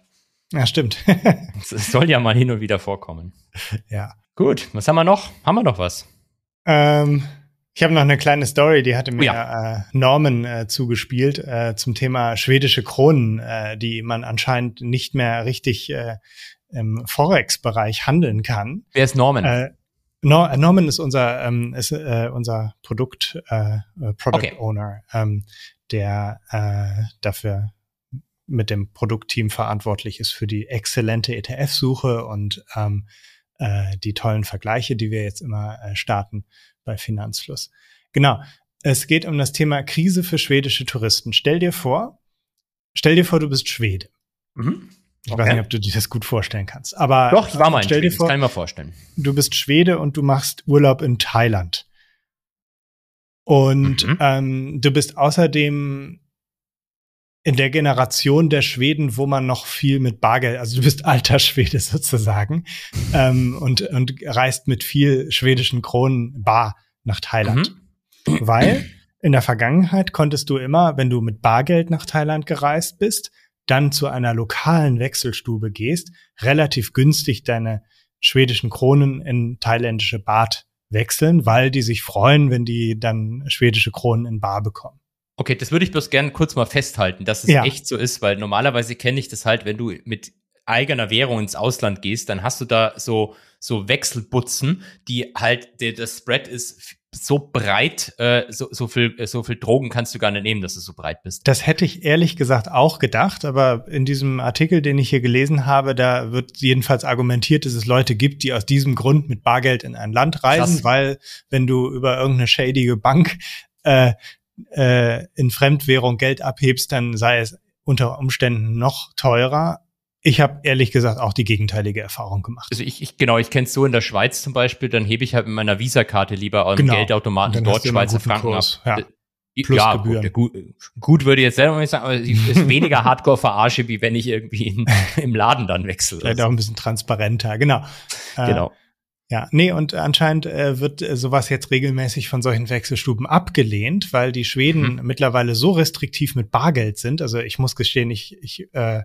Ja, stimmt. Es soll ja mal hin und wieder vorkommen. Ja. Gut, was haben wir noch? Haben wir noch was? Ähm, ich habe noch eine kleine Story, die hatte mir ja. äh, Norman äh, zugespielt äh, zum Thema schwedische Kronen, äh, die man anscheinend nicht mehr richtig äh, im Forex-Bereich handeln kann. Wer ist Norman? Äh, Nor äh, Norman ist unser ähm, ist äh, unser Produkt äh, äh, Product okay. Owner, ähm, der äh, dafür mit dem Produktteam verantwortlich ist für die exzellente ETF-Suche und ähm, äh, die tollen Vergleiche, die wir jetzt immer äh, starten bei Finanzfluss. Genau. Es geht um das Thema Krise für schwedische Touristen. Stell dir vor, stell dir vor, du bist Schwede. Mhm. Ich okay. weiß nicht, ob du dir das gut vorstellen kannst. Aber doch, ich war mal in stell Schweden. Dir vor, das kann ich mir vorstellen. Du bist Schwede und du machst Urlaub in Thailand. Und mhm. ähm, du bist außerdem in der Generation der Schweden, wo man noch viel mit Bargeld, also du bist alter Schwede sozusagen, ähm, und, und reist mit viel schwedischen Kronen bar nach Thailand. Mhm. Weil in der Vergangenheit konntest du immer, wenn du mit Bargeld nach Thailand gereist bist, dann zu einer lokalen Wechselstube gehst, relativ günstig deine schwedischen Kronen in thailändische Baht wechseln, weil die sich freuen, wenn die dann schwedische Kronen in Bar bekommen. Okay, das würde ich bloß gerne kurz mal festhalten, dass es ja. echt so ist, weil normalerweise kenne ich das halt, wenn du mit eigener Währung ins Ausland gehst, dann hast du da so so Wechselbutzen, die halt der, der Spread ist so breit, äh, so, so viel so viel Drogen kannst du gar nicht nehmen, dass du so breit bist. Das hätte ich ehrlich gesagt auch gedacht, aber in diesem Artikel, den ich hier gelesen habe, da wird jedenfalls argumentiert, dass es Leute gibt, die aus diesem Grund mit Bargeld in ein Land reisen, Krass. weil wenn du über irgendeine shadige Bank äh, äh, in Fremdwährung Geld abhebst, dann sei es unter Umständen noch teurer. Ich habe ehrlich gesagt auch die gegenteilige Erfahrung gemacht. Also ich, ich genau, ich kenne es so in der Schweiz zum Beispiel, dann hebe ich halt mit meiner Visa-Karte lieber am Genau. Geldautomaten dort Schweizer Franken Kurs, ab. ja. Äh, Plus ja, Gebühren. gut, gut, würde ich jetzt selber nicht sagen, aber es ist weniger Hardcore-Verarsche, wie wenn ich irgendwie in, im Laden dann wechsle. Vielleicht auch ein bisschen transparenter, genau. Äh, Genau. Ja, nee, und anscheinend äh, wird äh, sowas jetzt regelmäßig von solchen Wechselstuben abgelehnt, weil die Schweden Mhm. mittlerweile so restriktiv mit Bargeld sind. Also ich muss gestehen, ich, ich äh,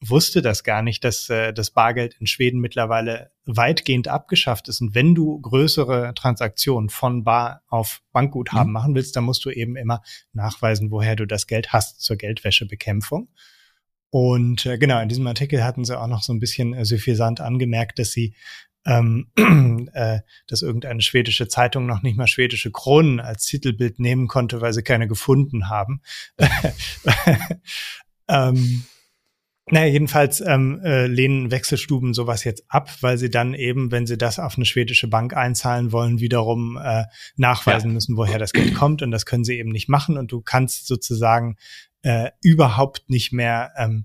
wusste das gar nicht, dass äh, das Bargeld in Schweden mittlerweile weitgehend abgeschafft ist. Und wenn du größere Transaktionen von Bar auf Bankguthaben Mhm. machen willst, dann musst du eben immer nachweisen, woher du das Geld hast zur Geldwäschebekämpfung. Und äh, genau, in diesem Artikel hatten sie auch noch so ein bisschen äh, suffisant angemerkt, dass sie ähm, äh, dass irgendeine schwedische Zeitung noch nicht mal schwedische Kronen als Titelbild nehmen konnte, weil sie keine gefunden haben. ähm, naja, jedenfalls ähm, äh, lehnen Wechselstuben sowas jetzt ab, weil sie dann eben, wenn sie das auf eine schwedische Bank einzahlen wollen, wiederum äh, nachweisen Ja. müssen, woher das Geld kommt. Und das können sie eben nicht machen. Und du kannst sozusagen äh, überhaupt nicht mehr ähm,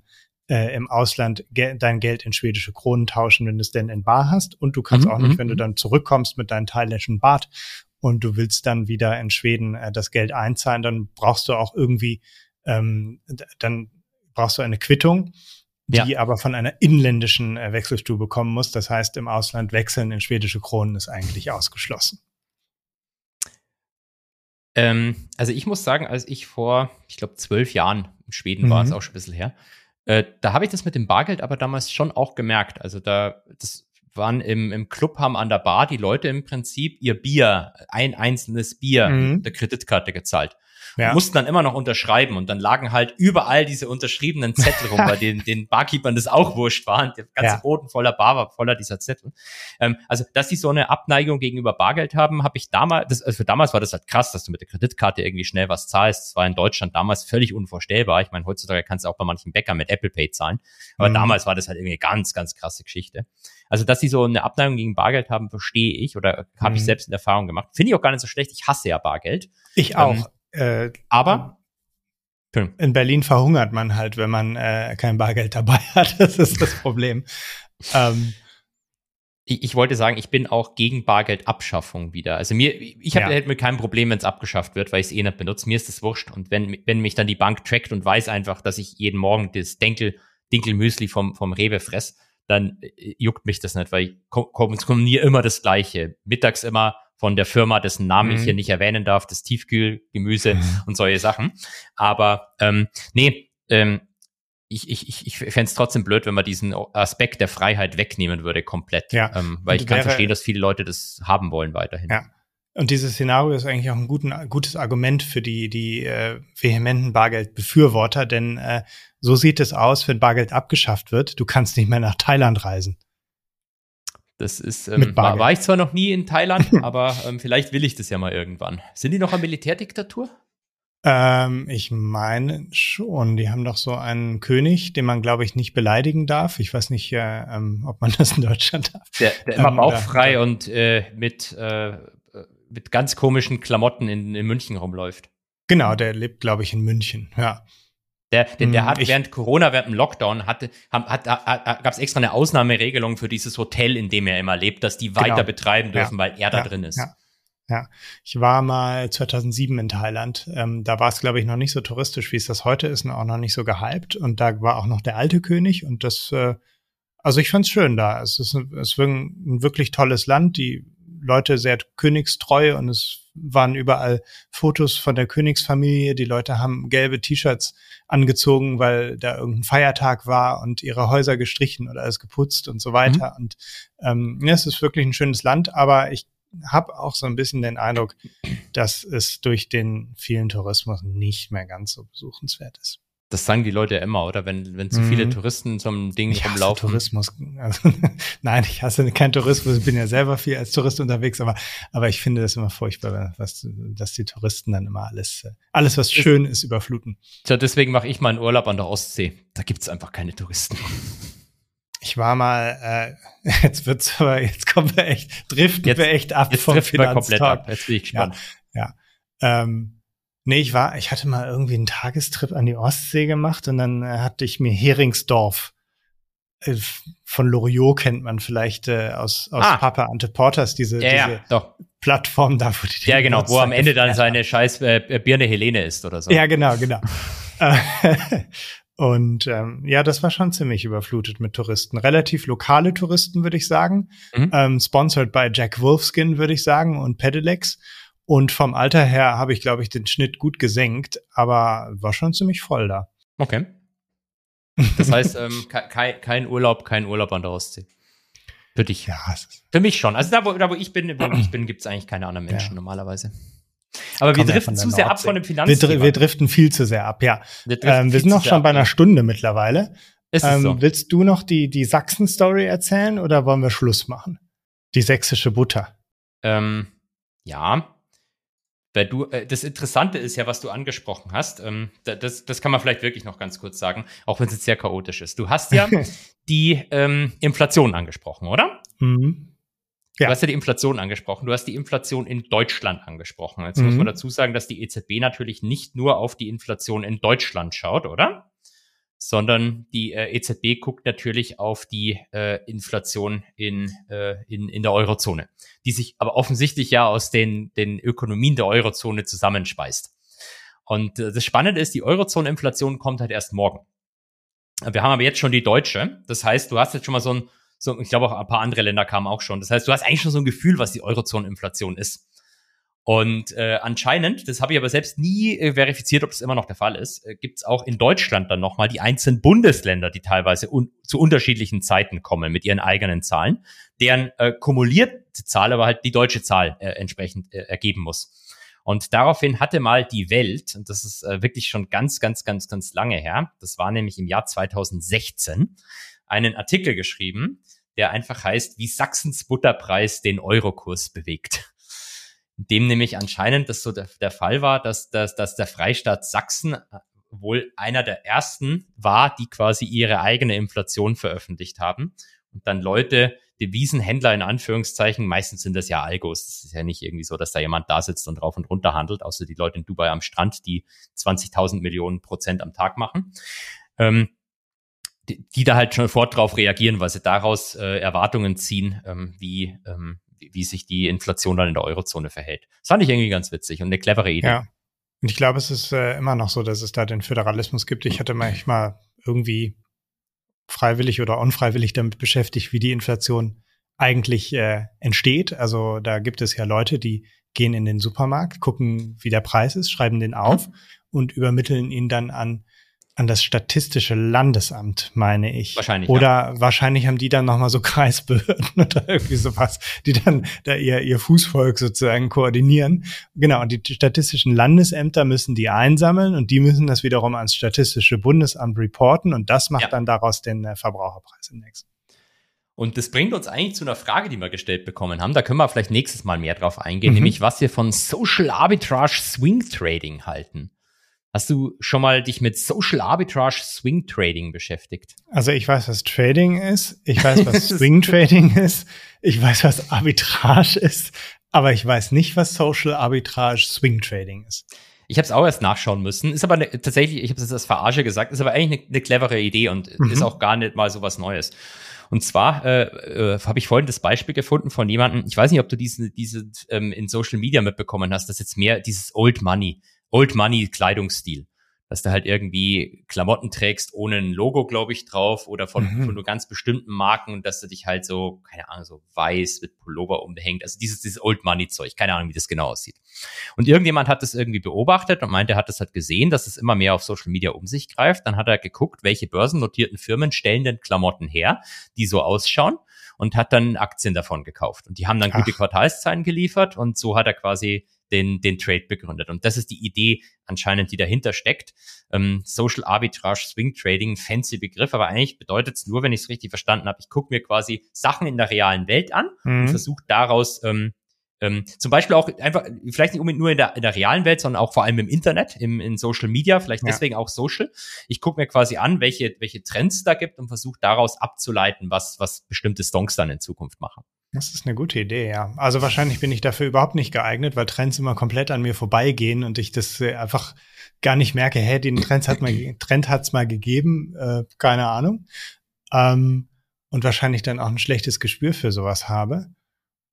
äh, im Ausland ge dein Geld in schwedische Kronen tauschen, wenn du es denn in Bar hast. Und du kannst Mhm, auch nicht, mhm, wenn du mhm. dann zurückkommst mit deinem thailändischen Bart und du willst dann wieder in Schweden äh, das Geld einzahlen, dann brauchst du auch irgendwie, ähm, dann brauchst du eine Quittung, die Ja. aber von einer inländischen äh, Wechselstube kommen muss. Das heißt, im Ausland wechseln in schwedische Kronen ist eigentlich ausgeschlossen. Ähm, also ich muss sagen, als ich vor, ich glaube, zwölf Jahren in Schweden war, Mhm. ist auch schon ein bisschen her, äh, da habe ich das mit dem Bargeld aber damals schon auch gemerkt. Also da, das waren im, im Club, haben an der Bar die Leute im Prinzip ihr Bier, ein einzelnes Bier Mhm. der Kreditkarte gezahlt. Ja. Mussten dann immer noch unterschreiben und dann lagen halt überall diese unterschriebenen Zettel rum, bei denen den Barkeepern das auch wurscht war. Und der ganze Ja. Boden voller Bar war voller dieser Zettel. Ähm, also, dass die so eine Abneigung gegenüber Bargeld haben, habe ich damals, das, also für damals war das halt krass, dass du mit der Kreditkarte irgendwie schnell was zahlst. Das war in Deutschland damals völlig unvorstellbar. Ich meine, heutzutage kannst du auch bei manchen Bäckern mit Apple Pay zahlen. Aber Mhm. damals war das halt irgendwie eine ganz, ganz krasse Geschichte. Also, dass die so eine Abneigung gegen Bargeld haben, verstehe ich oder habe ich Mhm. selbst in Erfahrung gemacht. Finde ich auch gar nicht so schlecht. Ich hasse ja Bargeld. Ich auch. Äh, Aber, in Berlin verhungert man halt, wenn man äh, kein Bargeld dabei hat. Das ist das Problem. ähm, ich, ich wollte sagen, ich bin auch gegen Bargeldabschaffung wieder. Also mir, ich habe Ja. hätte mit kein Problem, wenn es abgeschafft wird, weil ich es eh nicht benutze. Mir ist das wurscht. Und wenn, wenn mich dann die Bank trackt und weiß einfach, dass ich jeden Morgen das Denkel, Dinkelmüsli vom, vom Rewe fress, dann äh, juckt mich das nicht, weil ich ko- konsumiere immer das Gleiche. Mittags immer von der Firma, dessen Namen ich Mhm. hier nicht erwähnen darf, das Tiefkühlgemüse und solche Sachen. Aber ähm, nee, ähm, ich, ich, ich, ich fände es trotzdem blöd, wenn man diesen Aspekt der Freiheit wegnehmen würde komplett. Ja. Ähm, weil Und ich kann wäre- verstehen, dass viele Leute das haben wollen weiterhin. Ja. Und dieses Szenario ist eigentlich auch ein guten, gutes Argument für die, die äh, vehementen Bargeldbefürworter, denn äh, so sieht es aus, wenn Bargeld abgeschafft wird. Du kannst nicht mehr nach Thailand reisen. Das ist, ähm, war, war ich zwar noch nie in Thailand, aber ähm, vielleicht will ich das ja mal irgendwann. Sind die noch eine Militärdiktatur? Ähm, ich meine schon. Die haben doch so einen König, den man, glaube ich, nicht beleidigen darf. Ich weiß nicht, äh, ähm, ob man das in Deutschland darf. Der, der immer Ähm, bauchfrei da- und äh, mit, äh, mit ganz komischen Klamotten in, in München rumläuft. Genau, der lebt, glaube ich, in München. Ja. Der, der, der Hm, hat ich- während Corona, während dem Lockdown, hatte, hat, hat, gab es extra eine Ausnahmeregelung für dieses Hotel, in dem er immer lebt, dass die weiter Genau. betreiben dürfen, weil er da Ja, drin ist. Ja. Ja, ich war mal 2007 in Thailand. Ähm, da war es, glaube ich, noch nicht so touristisch, wie es das heute ist, und auch noch nicht so gehypt. Und da war auch noch der alte König. Und das, äh, also ich fand's schön da. Es ist, ein, es ist ein wirklich tolles Land. Die Leute sehr königstreu und es waren überall Fotos von der Königsfamilie. Die Leute haben gelbe T-Shirts angezogen, weil da irgendein Feiertag war und ihre Häuser gestrichen oder alles geputzt und so weiter. Und ähm, ja, es ist wirklich ein schönes Land, aber ich habe auch so ein bisschen den Eindruck, dass es durch den vielen Tourismus nicht mehr ganz so besuchenswert ist. Das sagen die Leute ja immer, oder? Wenn, wenn zu Mhm. viele Touristen zum Ding Ich hasse rumlaufen. Tourismus. Also, nein, ich hasse keinen Tourismus. Ich bin ja selber viel als Tourist unterwegs, aber, aber ich finde das immer furchtbar, was, dass die Touristen dann immer alles, alles was schön ist, überfluten. Tja, deswegen mache ich meinen Urlaub an der Ostsee. Da gibt's einfach keine Touristen. Ich war mal, äh, jetzt wird's aber, jetzt kommen wir echt, driften Jetzt- wir echt ab Jetzt vom Finanztalk. ab. Jetzt bin ich gespannt. Ähm, Nee, ich war, ich hatte mal irgendwie einen Tagestrip an die Ostsee gemacht und dann äh, hatte ich mir Heringsdorf äh, von Loriot kennt man vielleicht äh, aus, aus Ah. Papa Ante Porters, diese, Ja, diese ja. Plattform da, wo die Ja, genau, wo am Ende dann seine scheiß äh, Birne Helene ist oder so. Ja, genau, genau. Äh, und ähm, ja, das war schon ziemlich überflutet mit Touristen. Relativ lokale Touristen, würde ich sagen. Mhm. Ähm, sponsored by Jack Wolfskin, würde ich sagen, und Pedelecs. Und vom Alter her habe ich, glaube ich, den Schnitt gut gesenkt, aber war schon ziemlich voll da. Okay. Das heißt, ähm, kein, kein Urlaub, kein Urlaub an der Ostsee. Für dich. Ja, Für mich schon. Also da, wo, da, wo ich bin, wo ich bin, gibt es eigentlich keine anderen Menschen Ja. normalerweise. Aber wir ja driften zu sehr ab von dem wir, Finanzthema. dr wir driften viel zu sehr ab, ja. Wir Ähm, wir sind noch schon bei ab. einer Stunde mittlerweile. Ähm, so? Willst du noch die, die Sachsen-Story erzählen oder wollen wir Schluss machen? Die sächsische Butter. Ähm, ja. Weil du, äh, das Interessante ist ja, was du angesprochen hast. Ähm, da- das, das kann man vielleicht wirklich noch ganz kurz sagen, auch wenn es jetzt sehr chaotisch ist. Du hast ja die ähm, Inflation angesprochen, oder? Mhm. Ja. Du hast ja die Inflation angesprochen. Du hast die Inflation in Deutschland angesprochen. Jetzt muss Mhm. man dazu sagen, dass die EZB natürlich nicht nur auf die Inflation in Deutschland schaut, oder? Sondern die äh, EZB guckt natürlich auf die äh, Inflation in, äh, in, in der Eurozone, die sich aber offensichtlich ja aus den, den Ökonomien der Eurozone zusammenspeist. Und äh, das Spannende ist, die Eurozone-Inflation kommt halt erst morgen. Wir haben aber jetzt schon die deutsche. Das heißt, du hast jetzt schon mal so ein, so, ich glaube auch ein paar andere Länder kamen auch schon. Das heißt, du hast eigentlich schon so ein Gefühl, was die Eurozone-Inflation ist. Und äh, anscheinend, das habe ich aber selbst nie äh, verifiziert, ob das immer noch der Fall ist, äh, gibt es auch in Deutschland dann nochmal die einzelnen Bundesländer, die teilweise un zu unterschiedlichen Zeiten kommen mit ihren eigenen Zahlen, deren äh, kumulierte Zahl aber halt die deutsche Zahl äh, entsprechend äh, ergeben muss. Und daraufhin hatte mal die Welt, und das ist äh, wirklich schon ganz, ganz, ganz, ganz lange her, das war nämlich im Jahr 2016, einen Artikel geschrieben, der einfach heißt, wie Sachsens Butterpreis den Eurokurs bewegt. Dem nämlich anscheinend das so der, der Fall war, dass, dass, dass der Freistaat Sachsen äh, wohl einer der ersten war, die quasi ihre eigene Inflation veröffentlicht haben und dann Leute, Devisenhändler in Anführungszeichen, meistens sind das ja Algos, das ist ja nicht irgendwie so, dass da jemand da sitzt und drauf und runter handelt, außer die Leute in Dubai am Strand, die 20.000 Millionen Prozent am Tag machen. Ähm, die, die da halt schon sofort drauf reagieren, weil sie daraus äh, Erwartungen ziehen, ähm, wie, ähm, wie, sich die Inflation dann in der Eurozone verhält. Das fand ich irgendwie ganz witzig und eine clevere Idee. Ja. Und ich glaube, es ist äh, immer noch so, dass es da den Föderalismus gibt. Ich hatte manchmal irgendwie freiwillig oder unfreiwillig damit beschäftigt, wie die Inflation eigentlich äh, entsteht. Also da gibt es ja Leute, die gehen in den Supermarkt, gucken, wie der Preis ist, schreiben den auf und übermitteln ihn dann an an das Statistische Landesamt, meine ich. Wahrscheinlich, Oder wahrscheinlich haben die dann nochmal so Kreisbehörden oder irgendwie sowas, die dann da ihr, ihr Fußvolk sozusagen koordinieren. Genau, und die statistischen Landesämter müssen die einsammeln und die müssen das wiederum ans Statistische Bundesamt reporten und das macht Ja. dann daraus den äh, Verbraucherpreisindex. Und das bringt uns eigentlich zu einer Frage, die wir gestellt bekommen haben. Da können wir vielleicht nächstes Mal mehr drauf eingehen, Mhm. nämlich was wir von Social Arbitrage Swing Trading halten. Hast du schon mal dich mit Social Arbitrage Swing Trading beschäftigt? Also ich weiß, was Trading ist, ich weiß, was ist- Swing Trading ist, ich weiß, was Arbitrage ist, aber ich weiß nicht, was Social Arbitrage Swing Trading ist. Ich habe es auch erst nachschauen müssen. Ist aber ne, tatsächlich, ich habe es als Verarsche gesagt, ist aber eigentlich eine, eine clevere Idee und Mhm. ist auch gar nicht mal so was Neues. Und zwar äh, äh, habe ich vorhin das Beispiel gefunden von jemandem, ich weiß nicht, ob du diese, diese ähm, in Social Media mitbekommen hast, das jetzt mehr dieses Old Money, Old Money Kleidungsstil. Dass du halt irgendwie Klamotten trägst ohne ein Logo, glaube ich, drauf oder von, Mhm. von nur ganz bestimmten Marken und dass du dich halt so, keine Ahnung, so weiß mit Pullover umhängt. Also dieses, dieses Old Money Zeug. Keine Ahnung, wie das genau aussieht. Und irgendjemand hat das irgendwie beobachtet und meinte, er hat das halt gesehen, dass es immer mehr auf Social Media um sich greift. Dann hat er geguckt, welche börsennotierten Firmen stellen denn Klamotten her, die so ausschauen und hat dann Aktien davon gekauft. Und die haben dann gute Ach. Quartalszahlen geliefert und so hat er quasi den, den Trade begründet. Und das ist die Idee anscheinend, die dahinter steckt. Ähm, Social Arbitrage Swing Trading, fancy Begriff, aber eigentlich bedeutet es nur, wenn ich es richtig verstanden habe, ich gucke mir quasi Sachen in der realen Welt an und Mhm. versucht daraus ähm, Ähm, zum Beispiel auch einfach, vielleicht nicht unbedingt nur in der, in der realen Welt, sondern auch vor allem im Internet, im, in Social Media, vielleicht ja. deswegen auch Social. Ich gucke mir quasi an, welche, welche Trends da gibt und versuche daraus abzuleiten, was, was bestimmte Songs dann in Zukunft machen. Das ist eine gute Idee, ja. Also wahrscheinlich bin ich dafür überhaupt nicht geeignet, weil Trends immer komplett an mir vorbeigehen und ich das äh, einfach gar nicht merke, hä, den Trend hat mal, Trend hat's mal gegeben, äh, keine Ahnung. Ähm, und wahrscheinlich dann auch ein schlechtes Gespür für sowas habe.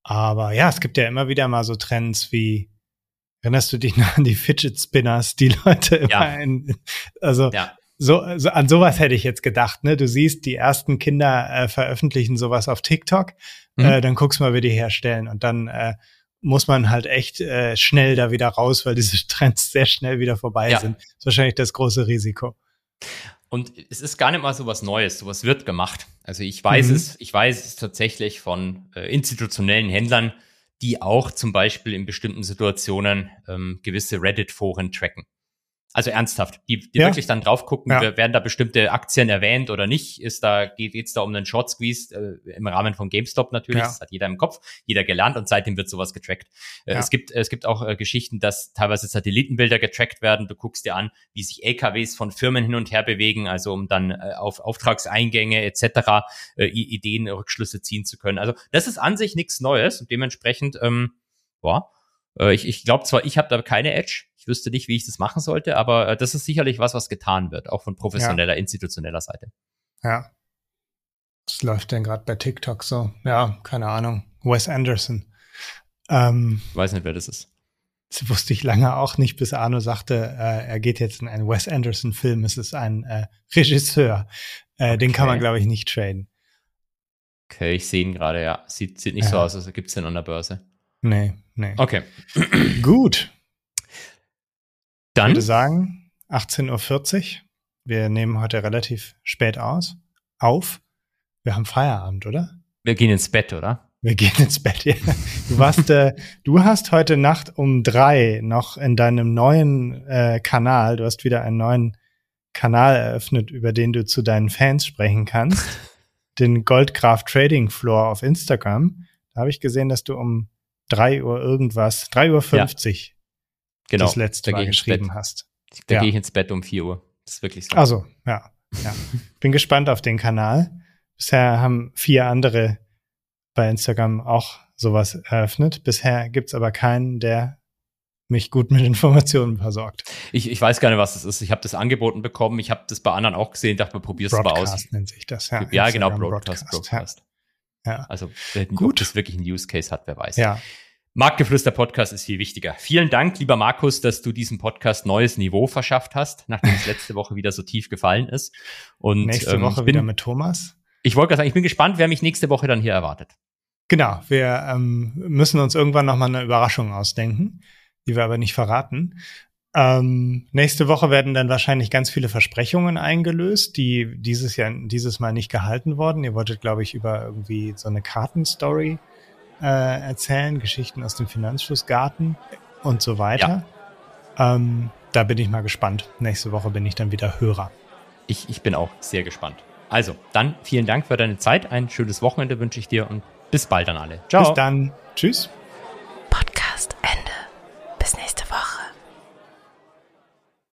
Aber ja, es gibt ja immer wieder mal so Trends wie, erinnerst du dich noch an die Fidget Spinners, die Leute ja. immer in, also ja so, so an sowas hätte ich jetzt gedacht, ne? Du siehst, die ersten Kinder äh, veröffentlichen sowas auf TikTok, mhm. äh, dann guckst mal, wie die herstellen und dann äh, muss man halt echt äh, schnell da wieder raus, weil diese Trends sehr schnell wieder vorbei ja. sind. Das ist wahrscheinlich das große Risiko. Und es ist gar nicht mal so was Neues, sowas wird gemacht. Also ich weiß mhm. es, ich weiß es tatsächlich von äh, institutionellen Händlern, die auch zum Beispiel in bestimmten Situationen ähm, gewisse Reddit-Foren tracken. Also ernsthaft, die, die ja. wirklich dann drauf gucken, ja. werden da bestimmte Aktien erwähnt oder nicht? Ist da, geht es da um einen Short Squeeze äh, im Rahmen von GameStop natürlich? Ja. Das hat jeder im Kopf, jeder gelernt und seitdem wird sowas getrackt. Äh, es gibt, es gibt auch äh, Geschichten, dass teilweise Satellitenbilder getrackt werden. Du guckst dir an, wie sich LKWs von Firmen hin und her bewegen, also um dann äh, auf Auftragseingänge etc. Äh, Ideen, Rückschlüsse ziehen zu können. Also das ist an sich nichts Neues und dementsprechend, ähm, boah, äh, ich, ich glaube zwar, ich habe da keine Edge, ich wüsste nicht, wie ich das machen sollte, aber äh, das ist sicherlich was, was getan wird, auch von professioneller, ja. institutioneller Seite. Ja. Was läuft denn gerade bei TikTok so? Ja, keine Ahnung. Wes Anderson. Ähm, Weiß nicht, wer das ist. Das wusste ich lange auch nicht, bis Arno sagte, äh, er geht jetzt in einen Wes Anderson-Film. Es ist ein äh, Regisseur. Äh, okay. Den kann man, glaube ich, nicht traden. Okay, ich sehe ihn gerade, ja. Sieht, sieht nicht so aus, als gibt es den an der Börse. Nee, nee. Okay. Gut. Dann? Ich würde sagen, 18.40 Uhr. Wir nehmen heute relativ spät aus. Auf. Wir haben Feierabend, oder? Wir gehen ins Bett, oder? Wir gehen ins Bett, ja. Du warst, äh, du hast heute Nacht um drei noch in deinem neuen äh, Kanal, du hast wieder einen neuen Kanal eröffnet, über den du zu deinen Fans sprechen kannst. den Goldcraft Trading Floor auf Instagram. Da habe ich gesehen, dass du um drei Uhr irgendwas, drei Uhr fünfzig genau, das letzte Mal geschrieben hast. Da ja. gehe ich ins Bett um 4 Uhr. Das ist wirklich so. Also, ja. ja. Bin gespannt auf den Kanal. Bisher haben vier andere bei Instagram auch sowas eröffnet. Bisher gibt's aber keinen, der mich gut mit Informationen versorgt. Ich, ich weiß gar nicht, was das ist. Ich habe das angeboten bekommen. Ich habe das bei anderen auch gesehen. Dachte, mal probier's mal aus. Broadcast nennt sich das, ja. Ja, genau, Broadcast, Broadcast. Broadcast. Ja. Also, gut. ob das wirklich einen Use Case hat, wer weiß. Ja. Marktgeflüster Podcast ist viel wichtiger. Vielen Dank, lieber Markus, dass du diesem Podcast neues Niveau verschafft hast, nachdem es letzte Woche wieder so tief gefallen ist. Und nächste ähm, Woche bin, wieder mit Thomas. Ich wollte gerade sagen, ich bin gespannt, wer mich nächste Woche dann hier erwartet. Genau, wir ähm, müssen uns irgendwann noch mal eine Überraschung ausdenken, die wir aber nicht verraten. Ähm, nächste Woche werden dann wahrscheinlich ganz viele Versprechungen eingelöst, die dieses Jahr, dieses Mal nicht gehalten wurden. Ihr wolltet, glaube ich, über irgendwie so eine Kartenstory äh, erzählen, Geschichten aus dem Finanzschlussgarten und so weiter. Ja. Ähm, da bin ich mal gespannt. Nächste Woche bin ich dann wieder Hörer. Ich, ich bin auch sehr gespannt. Also, dann vielen Dank für deine Zeit. Ein schönes Wochenende wünsche ich dir und bis bald an alle. Ciao. Bis dann. Tschüss. Podcast Ende. Bis nächste Woche.